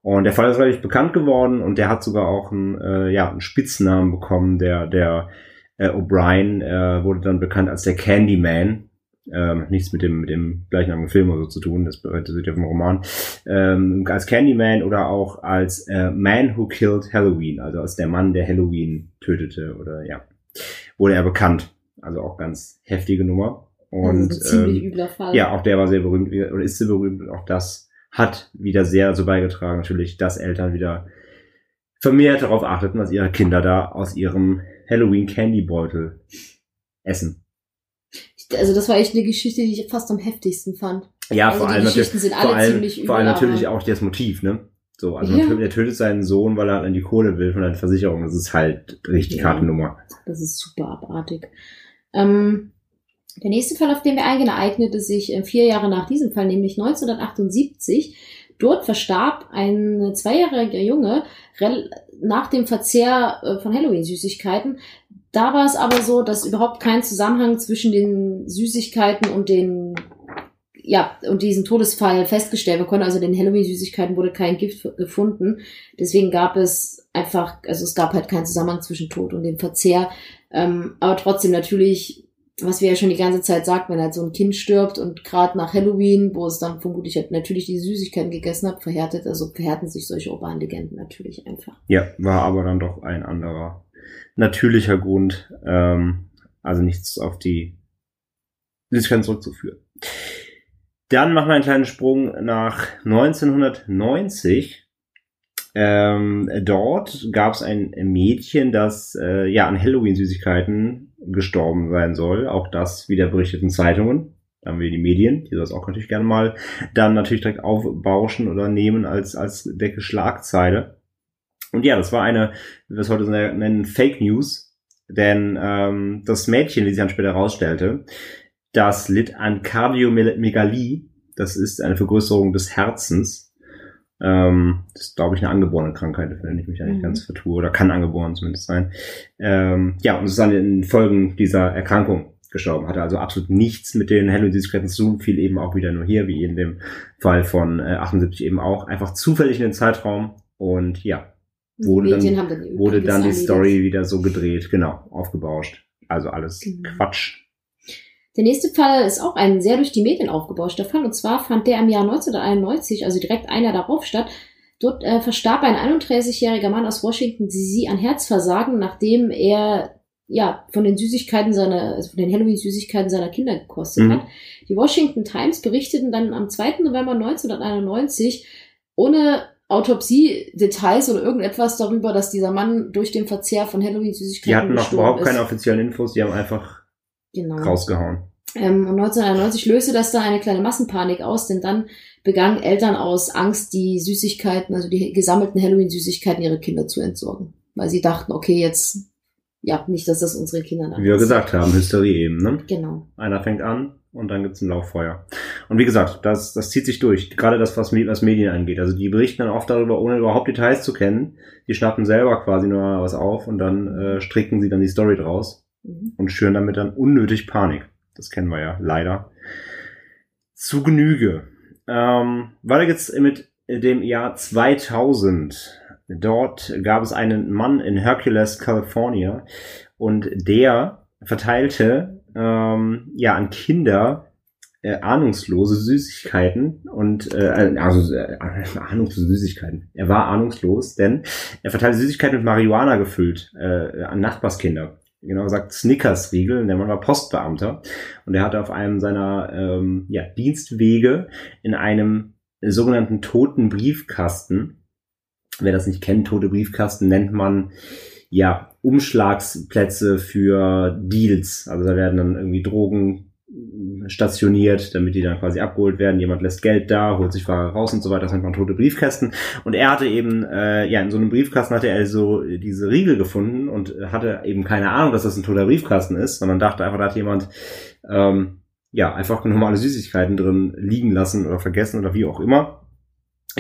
Und der Fall ist relativ bekannt geworden und der hat sogar auch einen, äh, ja, einen Spitznamen bekommen. Der, der äh, O'Brien äh, wurde dann bekannt als der Candyman. Ähm, nichts mit dem, mit dem gleichnamigen Film oder so zu tun, das bedeutet ja vom Roman. Ähm, als Candyman oder auch als äh, Man Who Killed Halloween, also als der Mann, der Halloween tötete oder ja, wurde er bekannt. Also auch ganz heftige Nummer. Und also ziemlich ähm, übler Fall. Ja, auch der war sehr berühmt oder ist sehr berühmt. Auch das hat wieder sehr dazu beigetragen, natürlich, dass Eltern wieder vermehrt darauf achteten, was ihre Kinder da aus ihrem Halloween Candy Beutel essen. Also das war echt eine Geschichte, die ich fast am heftigsten fand. Ja, also vor allem, natürlich, vor allem, vor allem natürlich auch das Motiv, ne? So, also ja. er tötet seinen Sohn, weil er an die Kohle will von der Versicherung. Das ist halt richtig ja. harte Nummer. Das ist super abartig. Ähm, der nächste Fall, auf den wir eingehen, ereignete sich äh, vier Jahre nach diesem Fall, nämlich 1978. Dort verstarb ein zweijähriger Junge nach dem Verzehr äh, von Halloween-Süßigkeiten. Da war es aber so, dass überhaupt kein Zusammenhang zwischen den Süßigkeiten und den ja, und diesen Todesfall festgestellt. Wir konnten also den Halloween-Süßigkeiten wurde kein Gift gefunden. Deswegen gab es einfach, also es gab halt keinen Zusammenhang zwischen Tod und dem Verzehr. Ähm, aber trotzdem natürlich, was wir ja schon die ganze Zeit sagt, wenn halt so ein Kind stirbt und gerade nach Halloween, wo es dann vermutlich halt natürlich die Süßigkeiten gegessen hat, verhärtet, also verhärten sich solche urbanen Legenden natürlich einfach. Ja, war aber dann doch ein anderer natürlicher Grund, ähm, also nichts auf die Süßigkeiten zurückzuführen. Dann machen wir einen kleinen Sprung nach 1990. Ähm, dort gab es ein Mädchen, das äh, ja an Halloween-Süßigkeiten gestorben sein soll. Auch das wieder berichteten Zeitungen. Da haben wir die Medien, die das auch natürlich gerne mal dann natürlich direkt aufbauschen oder nehmen als, als Decke Schlagzeile. Und ja, das war eine, wie wir es heute nennen, Fake News. Denn ähm, das Mädchen, wie sich dann später herausstellte, das litt an Kardiomegalie. Das ist eine Vergrößerung des Herzens. Ähm, das ist, glaube ich, eine angeborene Krankheit, wenn ich mich eigentlich mhm. ganz vertue. Oder kann angeboren zumindest sein. Ähm, ja, und es ist an den Folgen dieser Erkrankung gestorben. Hatte also absolut nichts mit den Halloween-Süßigkeiten zu tun. Fiel eben auch wieder nur hier, wie in dem Fall von äh, 78 eben auch. Einfach zufällig in den Zeitraum. Und ja, wurde dann, wurde dann die Story wieder so gedreht. Genau, aufgebauscht. Also alles genau. Quatsch. Der nächste Fall ist auch ein sehr durch die Medien aufgebauschter Fall. Und zwar fand der im Jahr 1991, also direkt ein Jahr darauf statt. Dort äh, verstarb ein 31-jähriger Mann aus Washington DC an Herzversagen, nachdem er ja von den Süßigkeiten seiner, also von den Halloween-Süßigkeiten seiner Kinder gekostet mhm. hat. Die Washington Times berichteten dann am 2. November 1991 ohne Autopsie-Details oder irgendetwas darüber, dass dieser Mann durch den Verzehr von Halloween-Süßigkeiten Die hatten noch überhaupt ist. keine offiziellen Infos, die haben einfach genau. rausgehauen. Ähm, und 1991 löste das dann eine kleine Massenpanik aus, denn dann begannen Eltern aus Angst, die Süßigkeiten, also die gesammelten Halloween-Süßigkeiten ihre Kinder zu entsorgen. Weil sie dachten, okay, jetzt, ja, nicht, dass das unsere Kinder dann. Wie wir gesagt haben, Hysterie eben, ne? Genau. Einer fängt an und dann gibt's ein Lauffeuer. Und wie gesagt, das, das zieht sich durch. Gerade das, was, was Medien angeht. Also die berichten dann oft darüber, ohne überhaupt Details zu kennen. Die schnappen selber quasi nur was auf und dann äh, stricken sie dann die Story draus mhm. und schüren damit dann unnötig Panik. Das kennen wir ja leider. Zu Genüge. Ähm, weiter geht's mit dem Jahr 2000. Dort gab es einen Mann in Hercules, California, und der verteilte ähm, ja an Kinder äh, ahnungslose Süßigkeiten und äh, also äh, ahnungslose Süßigkeiten. Er war ahnungslos, denn er verteilte Süßigkeiten mit Marihuana gefüllt äh, an Nachbarskinder genau gesagt Snickers-Riegel. Der Mann war Postbeamter und er hatte auf einem seiner ähm, ja, Dienstwege in einem sogenannten toten Briefkasten, wer das nicht kennt, tote Briefkasten nennt man ja Umschlagsplätze für Deals. Also da werden dann irgendwie Drogen stationiert, damit die dann quasi abgeholt werden. Jemand lässt Geld da, holt sich Ware raus und so weiter. Das nennt man tote Briefkästen. Und er hatte eben, äh, ja, in so einem Briefkasten hatte er so diese Riegel gefunden und hatte eben keine Ahnung, dass das ein toter Briefkasten ist, sondern dachte einfach, da hat jemand ähm, ja einfach normale Süßigkeiten drin liegen lassen oder vergessen oder wie auch immer.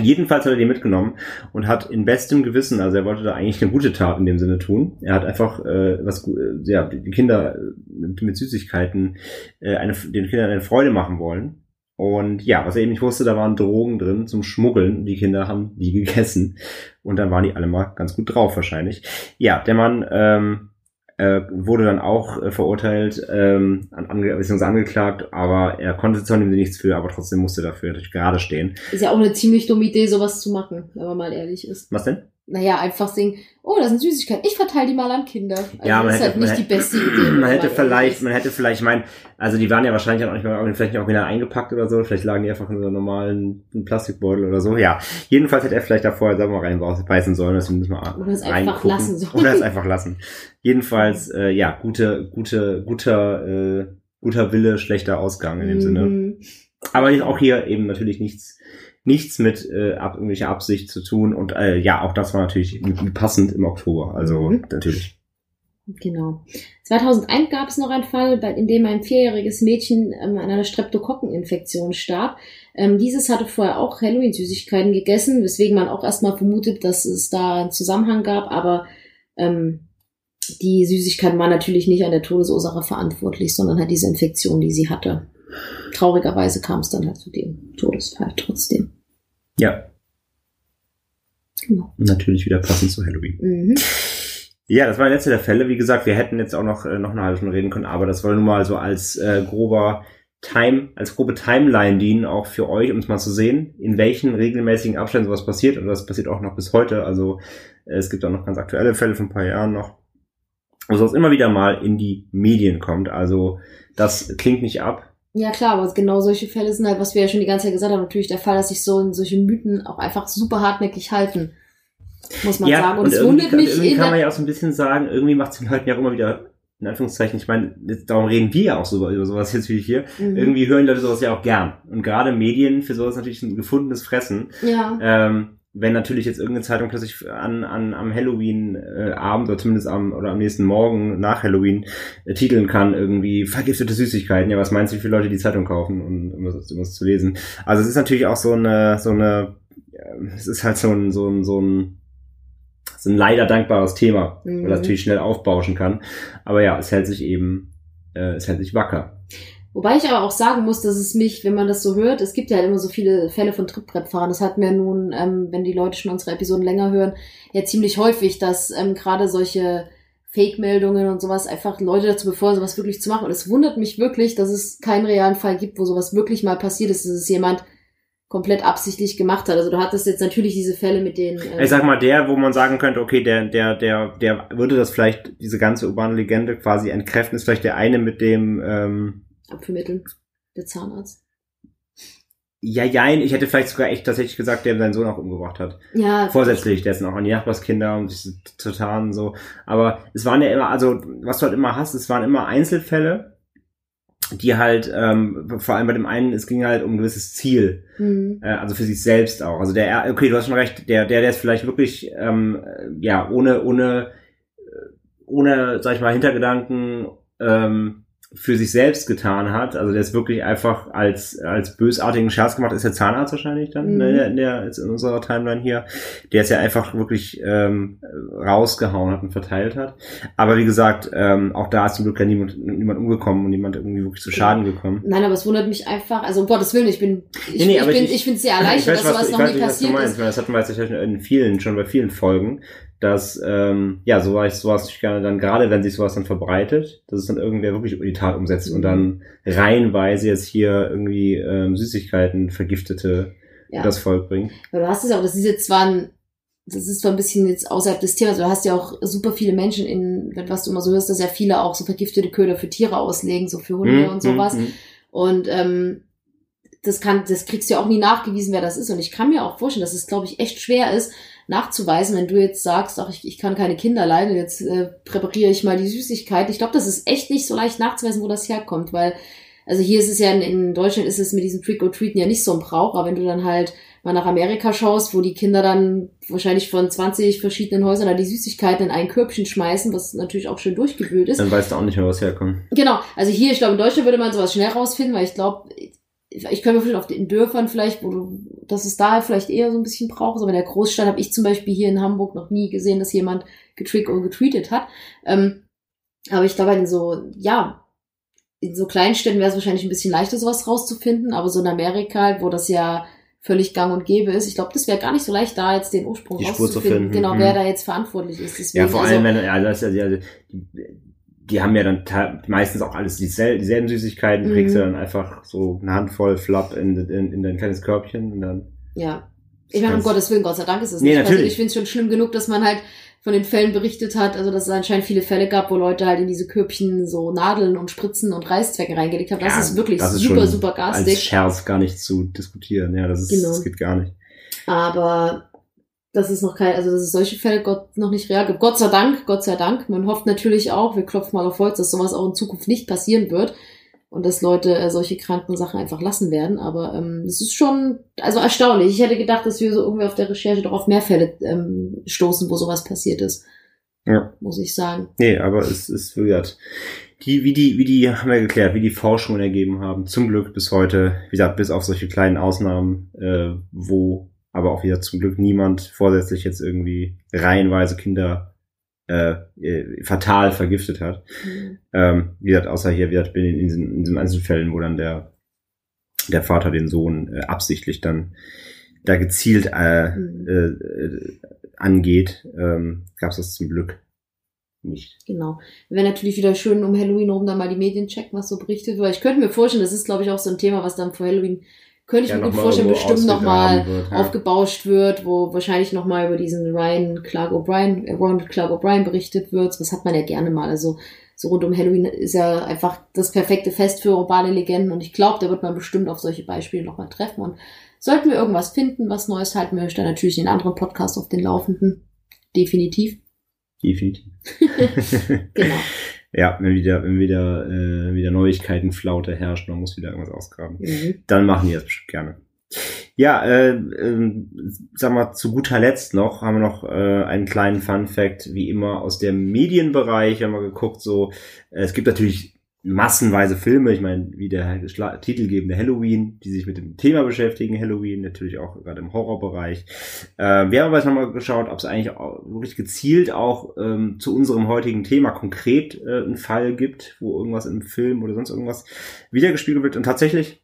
Jedenfalls hat er die mitgenommen und hat in bestem Gewissen, also er wollte da eigentlich eine gute Tat in dem Sinne tun. Er hat einfach äh, was, äh, ja, die Kinder mit, mit Süßigkeiten, äh, eine, den Kindern eine Freude machen wollen. Und ja, was er eben nicht wusste, da waren Drogen drin zum Schmuggeln. Die Kinder haben die gegessen und dann waren die alle mal ganz gut drauf wahrscheinlich. Ja, der Mann ähm, äh, wurde dann auch äh, verurteilt, ähm, an, ange beziehungsweise angeklagt, aber er konnte zwar nichts für, aber trotzdem musste dafür natürlich gerade stehen. Ist ja auch eine ziemlich dumme Idee, sowas zu machen, wenn man mal ehrlich ist. Was denn? Naja, einfach singen, oh, das sind Süßigkeiten, ich verteile die mal an Kinder. Also ja, man das hätte, ist halt nicht die beste Idee. Man hätte vielleicht, man hätte vielleicht, ich meine, also die waren ja wahrscheinlich auch nicht mal, vielleicht auch wieder eingepackt oder so, vielleicht lagen die einfach in so einem normalen Plastikbeutel oder so, ja. Jedenfalls hätte er vielleicht da vorher selber mal reinbeißen sollen, dass wir das mal Oder es einfach lassen sollen. Oder es einfach lassen. Jedenfalls, äh, ja, gute, gute, guter, äh, guter Wille, schlechter Ausgang in dem mhm. Sinne. Aber auch hier eben natürlich nichts, nichts mit äh, ab, irgendwelcher Absicht zu tun. Und äh, ja, auch das war natürlich passend im Oktober. Also mhm. natürlich. Genau. 2001 gab es noch einen Fall, in dem ein vierjähriges Mädchen ähm, an einer Streptokokkeninfektion starb. Ähm, dieses hatte vorher auch Halloween-Süßigkeiten gegessen, weswegen man auch erstmal vermutet, dass es da einen Zusammenhang gab, aber ähm, die Süßigkeiten waren natürlich nicht an der Todesursache verantwortlich, sondern halt diese Infektion, die sie hatte. Traurigerweise kam es dann halt zu dem Todesfall trotzdem. Ja. Genau. Natürlich wieder passend zu Halloween. Mhm. Ja, das war der letzte der Fälle. Wie gesagt, wir hätten jetzt auch noch, äh, noch eine halbe Stunde reden können, aber das soll nun mal so als äh, grober Time, als grobe Timeline dienen, auch für euch, um es mal zu sehen, in welchen regelmäßigen Abständen sowas passiert. Und das passiert auch noch bis heute. Also äh, es gibt auch noch ganz aktuelle Fälle von ein paar Jahren noch, wo sowas immer wieder mal in die Medien kommt. Also das klingt nicht ab. Ja klar, aber genau solche Fälle sind halt, was wir ja schon die ganze Zeit gesagt haben, natürlich der Fall, dass sich so solche Mythen auch einfach super hartnäckig halten. Muss man sagen. Und, es irgendwie wundert kann- mich irgendwie kann man ja auch so ein bisschen sagen, irgendwie macht es den Leuten ja auch immer wieder, in Anführungszeichen, ich meine, darum reden wir ja auch so über, sowas jetzt wie hier. Mhm. Irgendwie hören Leute sowas ja auch gern. Und gerade Medien für sowas natürlich ein gefundenes Fressen. Ja. Ähm, wenn natürlich jetzt irgendeine Zeitung plötzlich an, an am Halloween äh, Abend oder zumindest am oder am nächsten Morgen nach Halloween äh, titeln kann irgendwie vergiftete Süßigkeiten. Ja, was meinst du, wie viele Leute die Zeitung kaufen, um, um, das, um das zu lesen? Also es ist natürlich auch so eine so eine äh, es ist halt so ein so ein so ein so ein leider dankbares Thema, Mhm. weil das natürlich schnell aufbauschen kann. Aber ja, es hält sich eben äh, es hält sich wacker. Wobei ich aber auch sagen muss, dass es mich, wenn man das so hört, es gibt ja halt immer so viele Fälle von Trittbrettfahrern. Das hatten wir nun, ähm, wenn die Leute schon unsere Episoden länger hören, ja ziemlich häufig, dass ähm, gerade solche Fake-Meldungen und sowas einfach Leute dazu befeuern, sowas wirklich zu machen. Und es wundert mich wirklich, dass es keinen realen Fall gibt, wo sowas wirklich mal passiert ist, dass es jemand komplett absichtlich gemacht hat. Also du hattest jetzt natürlich diese Fälle mit den äh, Ich sag mal, der, wo man sagen könnte, okay, der, der, der, der würde das vielleicht, diese ganze urbane Legende quasi entkräften, ist vielleicht der eine mit dem, ähm, Abführmitteln, der Zahnarzt. ja, jein, ich hätte vielleicht sogar echt tatsächlich gesagt, der seinen Sohn auch umgebracht hat. Ja, Vorsätzlich, der ist dann auch an die Nachbarskinder und diese Totalen so. Aber es waren ja immer, also, was du halt immer hast, es waren immer Einzelfälle, die halt, ähm, vor allem bei dem einen, es ging halt um ein gewisses Ziel. hm, Äh, also für sich selbst auch. Also der, okay, du hast schon recht, der, der, der ist vielleicht wirklich, ähm, äh, ja, ohne, ohne, äh, ohne, sag ich mal, Hintergedanken, ähm, für sich selbst getan hat. Also der ist wirklich einfach als, als bösartigen Scherz gemacht, ist der Zahnarzt wahrscheinlich dann Mhm. in, der, in, der, jetzt in unserer Timeline hier. Der ist ja einfach wirklich ähm, rausgehauen hat und verteilt hat. Aber wie gesagt, ähm, auch da ist zum Glück ja niemand, niemand umgekommen und niemand irgendwie wirklich zu Schaden gekommen. Nein, aber es wundert mich einfach, also um Gottes Willen, ich bin, ich, Nee, nee, ich bin, ich- ich, bin sehr Ich erleichtert, dass was sowas noch weiß nie nicht, was du passiert meinst, ist. das hatten wir jetzt in vielen, schon bei vielen Folgen, dass, ähm, ja, sowas, sowas ich gerne dann, gerade wenn sich sowas dann verbreitet, dass es dann irgendwer wirklich die Tat umsetzt und Mhm. dann reihenweise jetzt hier irgendwie ähm, Süßigkeiten vergiftete Ja. das Volk bringt. Weil du hast es ja auch, das ist jetzt zwar ein, das ist zwar ein bisschen jetzt außerhalb des Themas, aber du hast ja auch super viele Menschen in, was du immer so hörst, dass ja viele auch so vergiftete Köder für Tiere auslegen, so für Hunde Mhm, und sowas. mhm. Und ähm, das kann, das kriegst du ja auch nie nachgewiesen, wer das ist. Und ich kann mir auch vorstellen, dass es, glaube ich, echt schwer ist, nachzuweisen, wenn du jetzt sagst, ach, ich, ich kann keine Kinder leiden, jetzt äh, präpariere ich mal die Süßigkeit. Ich glaube, das ist echt nicht so leicht nachzuweisen, wo das herkommt, weil, also hier ist es ja, in, in Deutschland ist es mit diesem Trick or Treaten ja nicht so ein Brauch, aber wenn du dann halt mal nach Amerika schaust, wo die Kinder dann wahrscheinlich von 20 verschiedenen Häusern da die Süßigkeiten in ein Körbchen schmeißen, was natürlich auch schön durchgewühlt ist. Dann weißt du auch nicht mehr, was herkommt. Genau, also hier, ich glaube, in Deutschland würde man sowas schnell rausfinden, weil ich glaube, ich könnte mir vorstellen, auf den Dörfern vielleicht, wo du, dass es da vielleicht eher so ein bisschen braucht. Aber in der Großstadt habe ich zum Beispiel hier in Hamburg noch nie gesehen, dass jemand getrickt oder getweetet hat. Ähm, aber ich glaube, in so, ja, in so kleinen Städten wäre es wahrscheinlich ein bisschen leichter, sowas rauszufinden. Aber so in Amerika, wo das ja völlig gang und gäbe ist, ich glaube, das wäre gar nicht so leicht, da jetzt den Ursprung Die rauszufinden. finden, Genau, mhm. wer da jetzt verantwortlich ist. Deswegen, Ja, vor also, allem, wenn, ja, das ist ja, die, die, haben ja dann te- meistens auch alles diesel, dieselben Süßigkeiten, Mhm. kriegst du dann einfach so eine Handvoll Flapp in, in, in dein kleines Körbchen und dann. Ja. Ich meine, um Gottes Willen, Gott sei Dank ist es Nee, nicht. natürlich. Also ich finde es schon schlimm genug, dass man halt von den Fällen berichtet hat, also dass es anscheinend viele Fälle gab, wo Leute halt in diese Körbchen so Nadeln und Spritzen und Reißzwecke reingelegt haben. Das Ja, ist wirklich das ist super, schon super Als garstig. Scherz gar nicht zu diskutieren. Ja, das ist, Genau. das geht gar nicht. Aber das ist noch kein, also dass es solche Fälle Gott noch nicht real gibt. Gott sei Dank, Gott sei Dank. Man hofft natürlich auch, wir klopfen mal auf Holz, dass sowas auch in Zukunft nicht passieren wird und dass Leute äh, solche kranken Sachen einfach lassen werden. Aber ähm, es ist schon, also erstaunlich. Ich hätte gedacht, dass wir so irgendwie auf der Recherche doch auf mehr Fälle ähm, stoßen, wo sowas passiert ist. Ja. Muss ich sagen. Nee, aber es ist, wie gesagt, die, wie die, wie die, haben wir geklärt, wie die Forschungen ergeben haben, zum Glück bis heute, wie gesagt, bis auf solche kleinen Ausnahmen, äh, wo aber auch wieder zum Glück niemand vorsätzlich jetzt irgendwie reihenweise Kinder äh, äh, fatal vergiftet hat. Mhm. Ähm, wie gesagt, außer hier, wie gesagt, in, in, diesen, in diesen Einzelfällen, wo dann der der Vater den Sohn äh, absichtlich dann da gezielt äh, Mhm. äh, äh, angeht, ähm, gab es das zum Glück nicht. Genau. Wäre natürlich wieder schön um Halloween rum dann mal die Medien checken, was so berichtet wird. Ich könnte mir vorstellen, das ist glaube ich auch so ein Thema, was dann vor Halloween, könnte ich Ja, mir gut vorstellen, bestimmt nochmal ja. aufgebauscht wird, wo wahrscheinlich nochmal über diesen Ryan Clark O'Brien, äh, Ronald Clark O'Brien berichtet wird. Das hat man ja gerne mal. Also so rund um Halloween ist ja einfach das perfekte Fest für urbane Legenden und ich glaube, da wird man bestimmt auf solche Beispiele nochmal treffen. Und sollten wir irgendwas finden, was Neues halten wir euch dann natürlich in anderen Podcasts auf den Laufenden. Definitiv. Definitiv. Genau. ja, wenn wieder, wenn wieder, äh, wieder Neuigkeiten, Flaute herrscht, man muss wieder irgendwas ausgraben. Mhm. dann machen die das bestimmt gerne. Ja, äh, äh, sag mal, zu guter Letzt noch haben wir noch äh, einen kleinen Fun Fact, wie immer aus dem Medienbereich, haben wir geguckt, so, äh, es gibt natürlich massenweise Filme, ich meine, wie der titelgebende Halloween, die sich mit dem Thema beschäftigen, Halloween, natürlich auch gerade im Horrorbereich. Äh, wir haben aber jetzt nochmal geschaut, ob es eigentlich auch wirklich gezielt auch ähm, zu unserem heutigen Thema konkret äh, einen Fall gibt, wo irgendwas im Film oder sonst irgendwas wiedergespiegelt wird. Und tatsächlich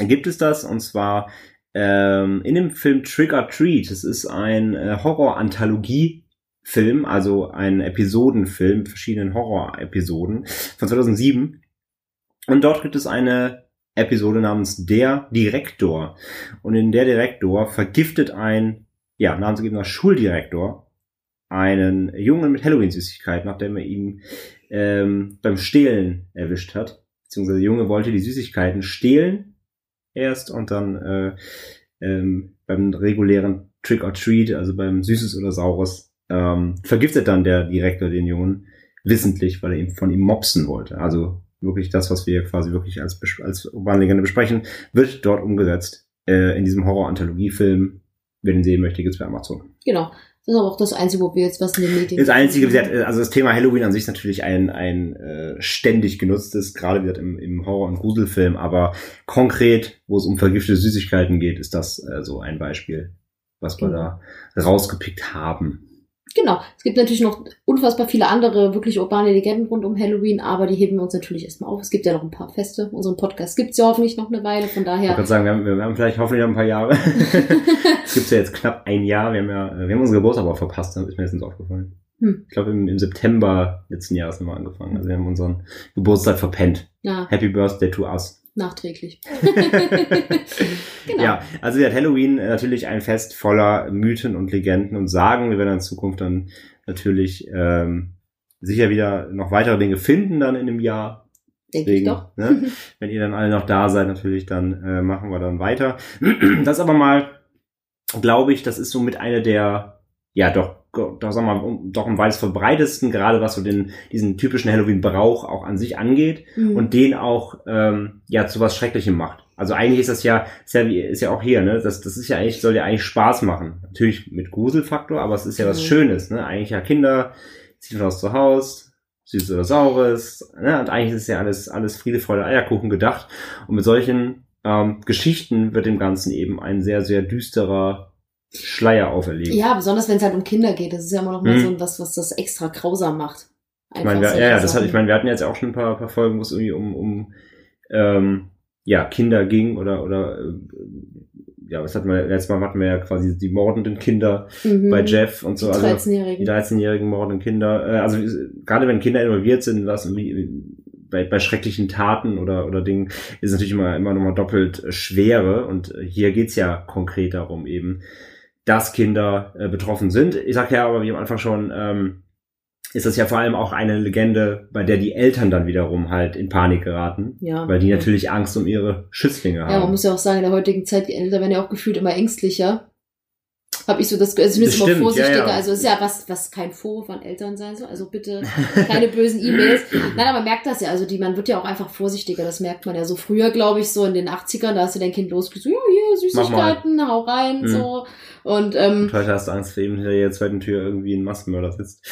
gibt es das, und zwar ähm, in dem Film Trick or Treat. Es ist ein äh, Horror-Anthologie-Film, also ein Episodenfilm mit verschiedenen Horror-Episoden von 2007. Und dort gibt es eine Episode namens Der Direktor. Und in Der Direktor vergiftet ein, ja, namensgebender Schuldirektor einen Jungen mit Halloween-Süßigkeiten, nachdem er ihn ähm, beim Stehlen erwischt hat. Beziehungsweise der Junge wollte die Süßigkeiten stehlen erst und dann äh, ähm, beim regulären Trick or Treat, also beim Süßes oder Saures, ähm, vergiftet dann der Direktor den Jungen wissentlich, weil er ihm von ihm mopsen wollte. Also wirklich das, was wir quasi wirklich als, als Urbanlegende besprechen, wird dort umgesetzt äh, in diesem Horror-Anthologie-Film. Wer den sehen möchte, gibt's bei Amazon. Genau. Das ist aber auch das Einzige, wo wir jetzt was in den Medien. Das Einzige, wie gesagt, also das Thema Halloween an sich ist natürlich ein, ein äh, ständig genutztes, gerade wie gesagt im, im Horror- und Gruselfilm, aber konkret, wo es um vergiftete Süßigkeiten geht, ist das äh, so ein Beispiel, was wir da rausgepickt haben. Genau. Es gibt natürlich noch unfassbar viele andere wirklich urbane Legenden rund um Halloween, aber die heben wir uns natürlich erstmal auf. Es gibt ja noch ein paar Feste. Unseren Podcast gibt's ja hoffentlich noch eine Weile, von Ich daher. würde sagen, wir haben, wir haben vielleicht hoffentlich noch ein paar Jahre. es gibt ja jetzt knapp ein Jahr. Wir haben ja, wir haben unseren Geburtstag aber verpasst, das ist mir letztens aufgefallen. Hm. Ich glaube, im, im September letzten Jahres haben wir angefangen. Also wir haben unseren Geburtstag verpennt. Ja, Happy Birthday to us. Nachträglich. genau. Ja, also wird Halloween äh, natürlich ein Fest voller Mythen und Legenden und Sagen. Wir werden in Zukunft dann natürlich ähm, sicher wieder noch weitere Dinge finden dann in dem Jahr. Denke ich Deswegen, doch. ne, wenn ihr dann alle noch da seid, natürlich, dann äh, machen wir dann weiter. Das aber mal, glaube ich, das ist so mit einer der, ja doch, doch sag mal, doch am weit verbreitesten, gerade was so den, diesen typischen Halloween-Brauch auch an sich angeht Mhm. und den auch ähm, ja zu was Schrecklichem macht. Also eigentlich ist das ja ist ja, ist ja auch hier, ne? Das, das ist ja eigentlich soll ja eigentlich Spaß machen. Natürlich mit Gruselfaktor, aber es ist ja was Mhm. Schönes, ne? Eigentlich ja Kinder ziehen raus zu Haus, süßes oder saures, ne? Und eigentlich ist ja alles alles Friede, Freude, Eierkuchen gedacht. Und mit solchen ähm, Geschichten wird dem Ganzen eben ein sehr sehr düsterer Schleier auferlegt. ja, besonders wenn es halt um Kinder geht. Das ist ja immer noch mal Mhm. so was, was das extra grausam macht. Ich meine, wir, ja, ja, das hat, ich meine, wir hatten jetzt auch schon ein paar, paar Folgen, wo es irgendwie um, um ähm, ja, Kinder ging oder, oder äh, ja, was hatten wir, letztes Mal hatten wir ja quasi die mordenden Kinder Mhm. bei Jeff und so, Die also die 13-Jährigen. 13-jährigen mordenden Kinder, äh, also äh, gerade wenn Kinder involviert sind, was irgendwie bei, bei schrecklichen Taten oder, oder Dingen, ist es natürlich immer, immer nochmal doppelt äh, schwere und äh, hier geht's ja konkret darum eben, dass Kinder äh, betroffen sind. Ich sag ja aber, wie am Anfang schon, ähm, ist das ja vor allem auch eine Legende, bei der die Eltern dann wiederum halt in Panik geraten, Ja. weil die natürlich Angst um ihre Schützlinge Ja, man haben. muss ja auch sagen, in der heutigen Zeit, die Eltern werden ja auch gefühlt immer ängstlicher. Hab ich so das, also zumindest immer Bestimmt, vorsichtiger. ja, ja. Also ist ja was, was kein Vorwurf an Eltern sein soll. Also bitte keine bösen E-Mails. Nein, aber man merkt das ja. Also die, man wird ja auch einfach vorsichtiger. Das merkt man ja so früher, glaube ich, so in den 80ern, da hast du dein Kind losgesucht, ja, hier. Süßigkeiten, hau rein, Mhm. so. Und, ähm, Und heute hast du Angst, vor ihm hinter der zweiten Tür irgendwie ein Massenmörder sitzt.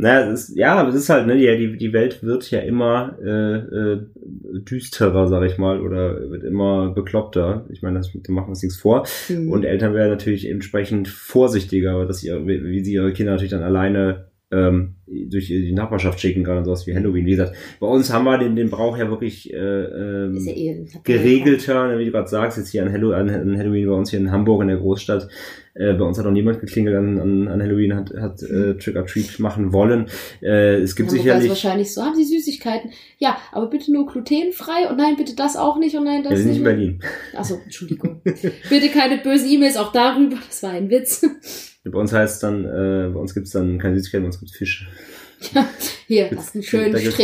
Naja, es ist, ja, es ist halt, ne, die, die, Welt wird ja immer äh, äh, düsterer, sag ich mal, oder wird immer bekloppter. Ich meine, das, da machen wir uns nichts vor. hm. Und Eltern werden natürlich entsprechend vorsichtiger, dass ihre- wie sie ihre Kinder natürlich dann alleine ähm, durch die Nachbarschaft schicken, gerade sowas wie Halloween. Wie gesagt, bei uns haben wir den, den Brauch ja wirklich äh, ähm, ja eh, geregelter, wie du gerade sagst, jetzt hier an, Hallo an, an Halloween bei uns hier in Hamburg in der Großstadt. Äh, bei uns hat noch niemand geklingelt an, an, an Halloween, hat, hat äh, Trick or Treat machen wollen. Äh, es gibt ja, sicherlich. Wahrscheinlich so, haben Sie Süßigkeiten? Ja, aber bitte nur glutenfrei und nein, bitte das auch nicht und nein, das Wir sind nicht in. Berlin. Achso, Entschuldigung. bitte keine bösen E-Mails auch darüber, das war ein Witz. Bei uns heißt dann, äh, bei uns gibt's dann keine Süßigkeiten, bei uns gibt's Fisch. Hier, Gibt's- hast einen schönen gibt's-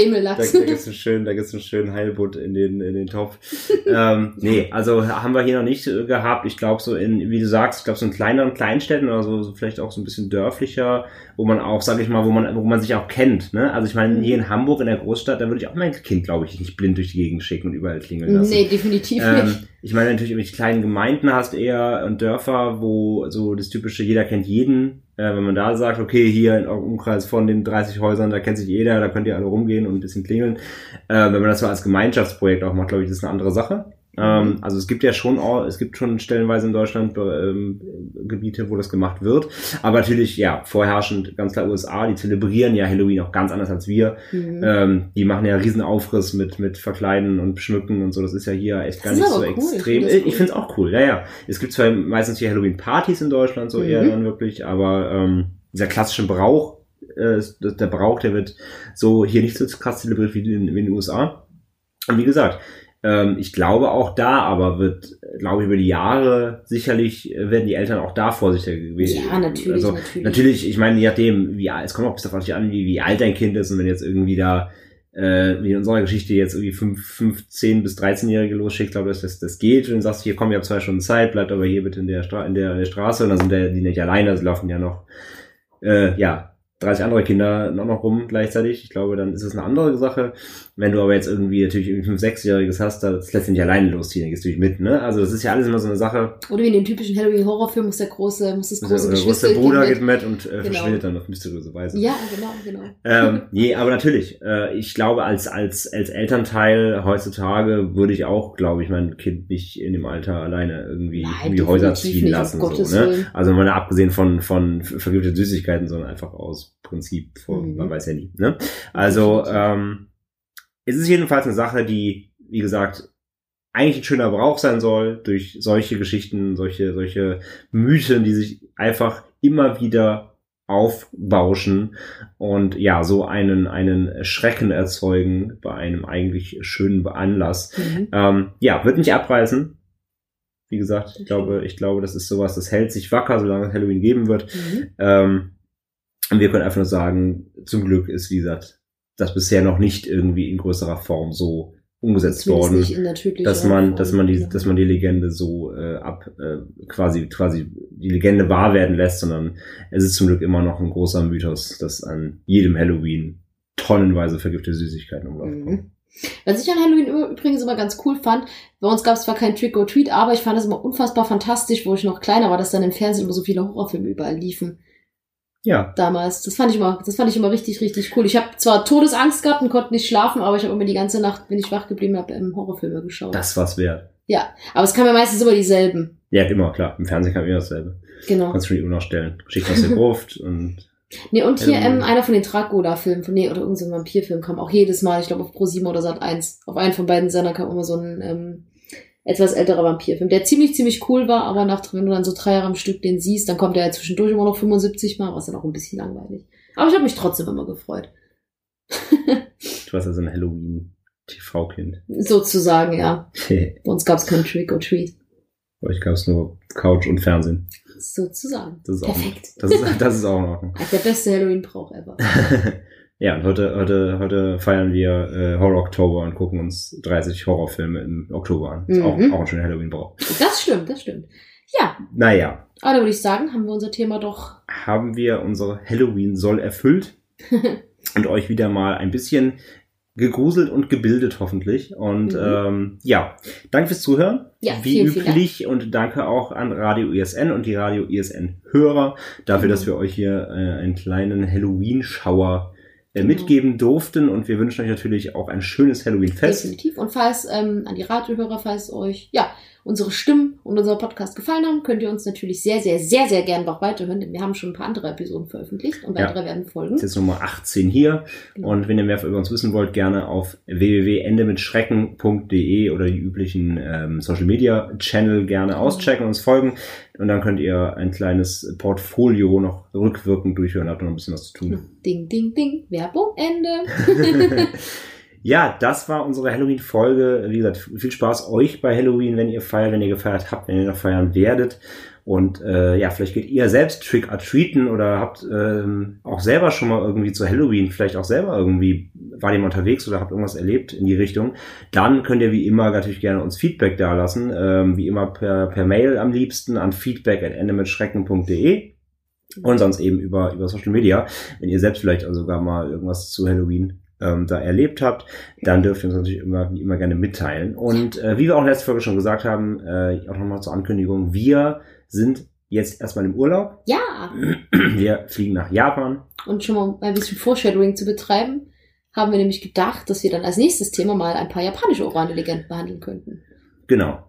Da, da gibt's einen schönen, da gibt's einen schönen Heilbutt in den, in den Topf. ähm, nee, also haben wir hier noch nicht äh, gehabt. Ich glaube so in, wie du sagst, ich glaube so in kleineren Kleinstädten oder so, so vielleicht auch so ein bisschen dörflicher, wo man auch, sag ich mal, wo man, wo man sich auch kennt. Ne? Also ich meine, Mhm. hier in Hamburg in der Großstadt, da würde ich auch mein Kind, glaube ich, nicht blind durch die Gegend schicken und überall klingeln lassen. Nee, definitiv Ähm, nicht. ich meine natürlich irgendwelche kleinen Gemeinden hast eher und Dörfer, wo so das typische jeder kennt jeden. Äh, wenn man da sagt, okay, hier in eurem Umkreis von den 30 Häusern, da kennt sich jeder, da könnt ihr alle rumgehen und ein bisschen klingeln. Äh, wenn man das so als Gemeinschaftsprojekt auch macht, glaube ich, das ist eine andere Sache. Ähm, also es gibt ja schon, auch- es gibt schon stellenweise in Deutschland ähm, Gebiete, wo das gemacht wird. Aber natürlich, ja, vorherrschend ganz klar USA, die zelebrieren ja Halloween auch ganz anders als wir. Mhm. Ähm, die machen ja riesen Aufriss mit, mit Verkleiden und Schmücken und so. Das ist ja hier echt gar Das nicht so cool. Extrem. das Ich, cool. finde es auch cool, ja, ja. Es gibt zwar meistens hier Halloween-Partys in Deutschland, so Mhm. eher dann wirklich, aber ähm, dieser klassische Brauch, äh, der Brauch, der wird so hier nicht so krass zelebriert wie in, in den USA. Und wie gesagt, ähm, ich glaube auch da, aber wird, glaube ich, über die Jahre sicherlich äh, werden die Eltern auch da vorsichtiger gewesen. ja, natürlich, Also, natürlich. Natürlich, ich meine, je nachdem, wie es kommt auch bis darauf an, wie, wie alt dein Kind ist und wenn jetzt irgendwie da, äh, wie in unserer Geschichte jetzt irgendwie 5, 15 bis 13-Jährige losschickt, glaube ich, dass das, das geht und dann sagst du, hier komm, ihr habt zwei Stunden Zeit, bleibt aber hier bitte in der, Stra in der, in der Straße und dann sind die nicht alleine, sie laufen ja noch, äh, ja, 30 andere Kinder noch, noch rum gleichzeitig. Ich glaube, dann ist es eine andere Sache. Wenn du aber jetzt irgendwie natürlich irgendwie 5-, 6-Jähriges hast, da das lässt dich nicht alleine losziehen, dann gehst du nicht mit, ne? Also das ist ja alles immer so eine Sache. Oder wie in den typischen Halloween-Horrorfilm muss der große, muss das große der Bruder mit. geht mit und äh, Genau. verschwindet dann auf mysteriöse Weise. Ja, genau, genau. ähm, nee, aber natürlich. Äh, ich glaube, als, als, als Elternteil heutzutage würde ich auch, glaube ich, mein Kind nicht in dem Alter alleine irgendwie Nein, um die Häuser ziehen nicht, lassen. So, ne? Also mal abgesehen von, von vergifteten Süßigkeiten, sondern einfach aus Prinzip, von, Mhm. man weiß ja nie. Ne? Also ähm, es ist jedenfalls eine Sache, die, wie gesagt, eigentlich ein schöner Brauch sein soll, durch solche Geschichten, solche, solche Mythen, die sich einfach immer wieder aufbauschen und ja, so einen, einen Schrecken erzeugen bei einem eigentlich schönen Anlass. Mhm. Ähm, ja, wird nicht abreißen. Wie gesagt, ich Okay. glaube, ich glaube, das ist sowas, das hält sich wacker, solange es Halloween geben wird. Mhm. Ähm, und wir können einfach nur sagen, zum Glück ist, wie gesagt, das bisher noch nicht irgendwie in größerer Form so umgesetzt Zumindest worden, dass man, Form. dass man die, Ja. dass man die Legende so äh, ab, äh, quasi, quasi die Legende wahr werden lässt, sondern es ist zum Glück immer noch ein großer Mythos, dass an jedem Halloween tonnenweise vergiftete Süßigkeiten umlaufen. Mhm. Was ich an Halloween übrigens immer ganz cool fand, bei uns gab es zwar kein Trick or Treat, aber ich fand es immer unfassbar fantastisch, wo ich noch kleiner war, dass dann im Fernsehen immer so viele Horrorfilme überall liefen. Ja, damals. Das fand ich immer, das fand ich immer richtig, richtig cool. Ich habe zwar Todesangst gehabt und konnte nicht schlafen, aber ich habe immer die ganze Nacht, wenn ich wach geblieben habe, ähm, Horrorfilme geschaut. das war's wert. ja, aber es kam ja meistens immer dieselben. Ja, immer, klar. Im Fernsehen man immer dasselbe. Genau. Kannst du die Uhr noch stellen. Geschichten aus der Gruft und Nee, und hier Ähm. einer von den Dracula-Filmen, von nee, oder irgendein Vampirfilm kam auch jedes Mal, ich glaube auf Pro7 oder Sat 1. Auf einen von beiden Sender kam immer so ein ähm, etwas älterer Vampirfilm, der ziemlich, ziemlich cool war, aber nach, wenn du dann so drei Jahre am Stück den siehst, dann kommt der ja zwischendurch immer noch 75 Mal, was dann auch ein bisschen langweilig. Aber ich habe mich trotzdem immer gefreut. du warst also ein Halloween-TV-Kind. Sozusagen, ja. Bei Bei uns gab es kein Trick or Treat. euch gab es nur Couch und Fernsehen. Sozusagen. Das ist auch, Perfekt. das ist, das ist auch. Halt der beste Halloween-Brauch ever. ja, und heute, heute, heute feiern wir äh, Horror Oktober und gucken uns 30 Horrorfilme im Oktober an. Ist auch, Mhm. auch ein schöner Halloween-Brauch. Das stimmt, das stimmt. Ja, Naja, aber da würde ich sagen, haben wir unser Thema doch. haben wir unsere Halloween-Soll erfüllt und euch wieder mal ein bisschen gegruselt und gebildet hoffentlich. Und Mhm. ähm, ja, danke fürs Zuhören. Ja, Wie vielen, vielen Dank. üblich und danke auch an Radio ISN und die Radio ISN Hörer dafür, Mhm. dass wir euch hier äh, einen kleinen Halloween-Schauer äh, Genau. mitgeben durften und wir wünschen euch natürlich auch ein schönes Halloween-Fest. Definitiv. Und falls ähm, an die Radiohörer, falls euch, ja, unsere Stimmen und unser Podcast gefallen haben, könnt ihr uns natürlich sehr, sehr, sehr, sehr gern noch weiterhören, denn wir haben schon ein paar andere Episoden veröffentlicht und weitere Ja. werden folgen. Das ist jetzt Nummer 18 hier. Genau. Und wenn ihr mehr über uns wissen wollt, gerne auf www.endemitschrecken.de oder die üblichen ähm, Social Media Channel gerne auschecken und uns folgen. Und dann könnt ihr ein kleines Portfolio noch rückwirkend durchhören. Habt noch ein bisschen was zu tun. Ding, ding, ding. Werbung, Ende. Ja, das war unsere Halloween-Folge. Wie gesagt, viel Spaß euch bei Halloween, wenn ihr feiert, wenn ihr gefeiert habt, wenn ihr noch feiern werdet. Und äh, ja, vielleicht geht ihr selbst Trick or Treaten oder habt ähm, auch selber schon mal irgendwie zu Halloween, vielleicht auch selber irgendwie, war mal unterwegs oder habt irgendwas erlebt in die Richtung. Dann könnt ihr wie immer natürlich gerne uns Feedback dalassen. Ähm, wie immer per, per Mail am liebsten an feedback at endemitschrecken.de und sonst eben über, über Social Media. Wenn ihr selbst vielleicht sogar mal irgendwas zu Halloween ähm, da erlebt habt, dann dürft ihr uns natürlich immer, immer gerne mitteilen. Und äh, wie wir auch letzte Folge schon gesagt haben, äh, auch nochmal zur Ankündigung, wir sind jetzt erstmal im Urlaub. ja, Wir fliegen nach Japan. und schon mal ein bisschen Foreshadowing zu betreiben, haben wir nämlich gedacht, dass wir dann als nächstes Thema mal ein paar japanische urbane Legenden behandeln könnten. Genau.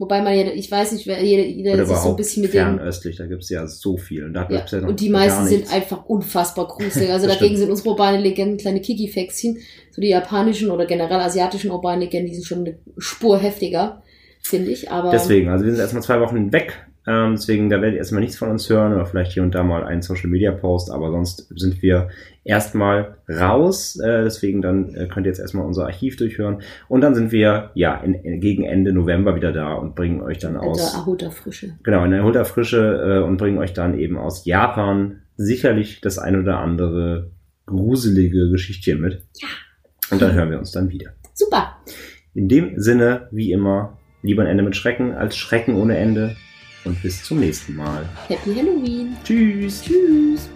Wobei man ja, ich weiß nicht, wer jeder, jeder Oder sich so ein bisschen mit dem fernöstlich, da gibt's ja so viel. Und, da Ja, noch und die meisten sind einfach unfassbar gruselig. Also dagegen stimmt. sind unsere urbane Legenden kleine Kiki-Fäxchen. So die japanischen oder generell asiatischen urbanen Legenden, die sind schon eine Spur heftiger, finde ich. Aber Deswegen, also wir sind erstmal zwei Wochen weg. Ähm, deswegen, da werdet ihr erstmal nichts von uns hören oder vielleicht hier und da mal einen Social Media Post, aber sonst sind wir erstmal raus. Äh, deswegen dann äh, könnt ihr jetzt erstmal unser Archiv durchhören. Und dann sind wir ja in, in, gegen Ende November wieder da und bringen euch dann also aus. Ahota Frische. Genau, in erholter Frische äh, und bringen euch dann eben aus Japan sicherlich das ein oder andere gruselige Geschichtchen mit. Ja. Und dann hören wir uns dann wieder. Super. In dem Sinne, wie immer, lieber ein Ende mit Schrecken als Schrecken ohne Ende. Und bis zum nächsten Mal. Happy Halloween. Tschüss. Tschüss.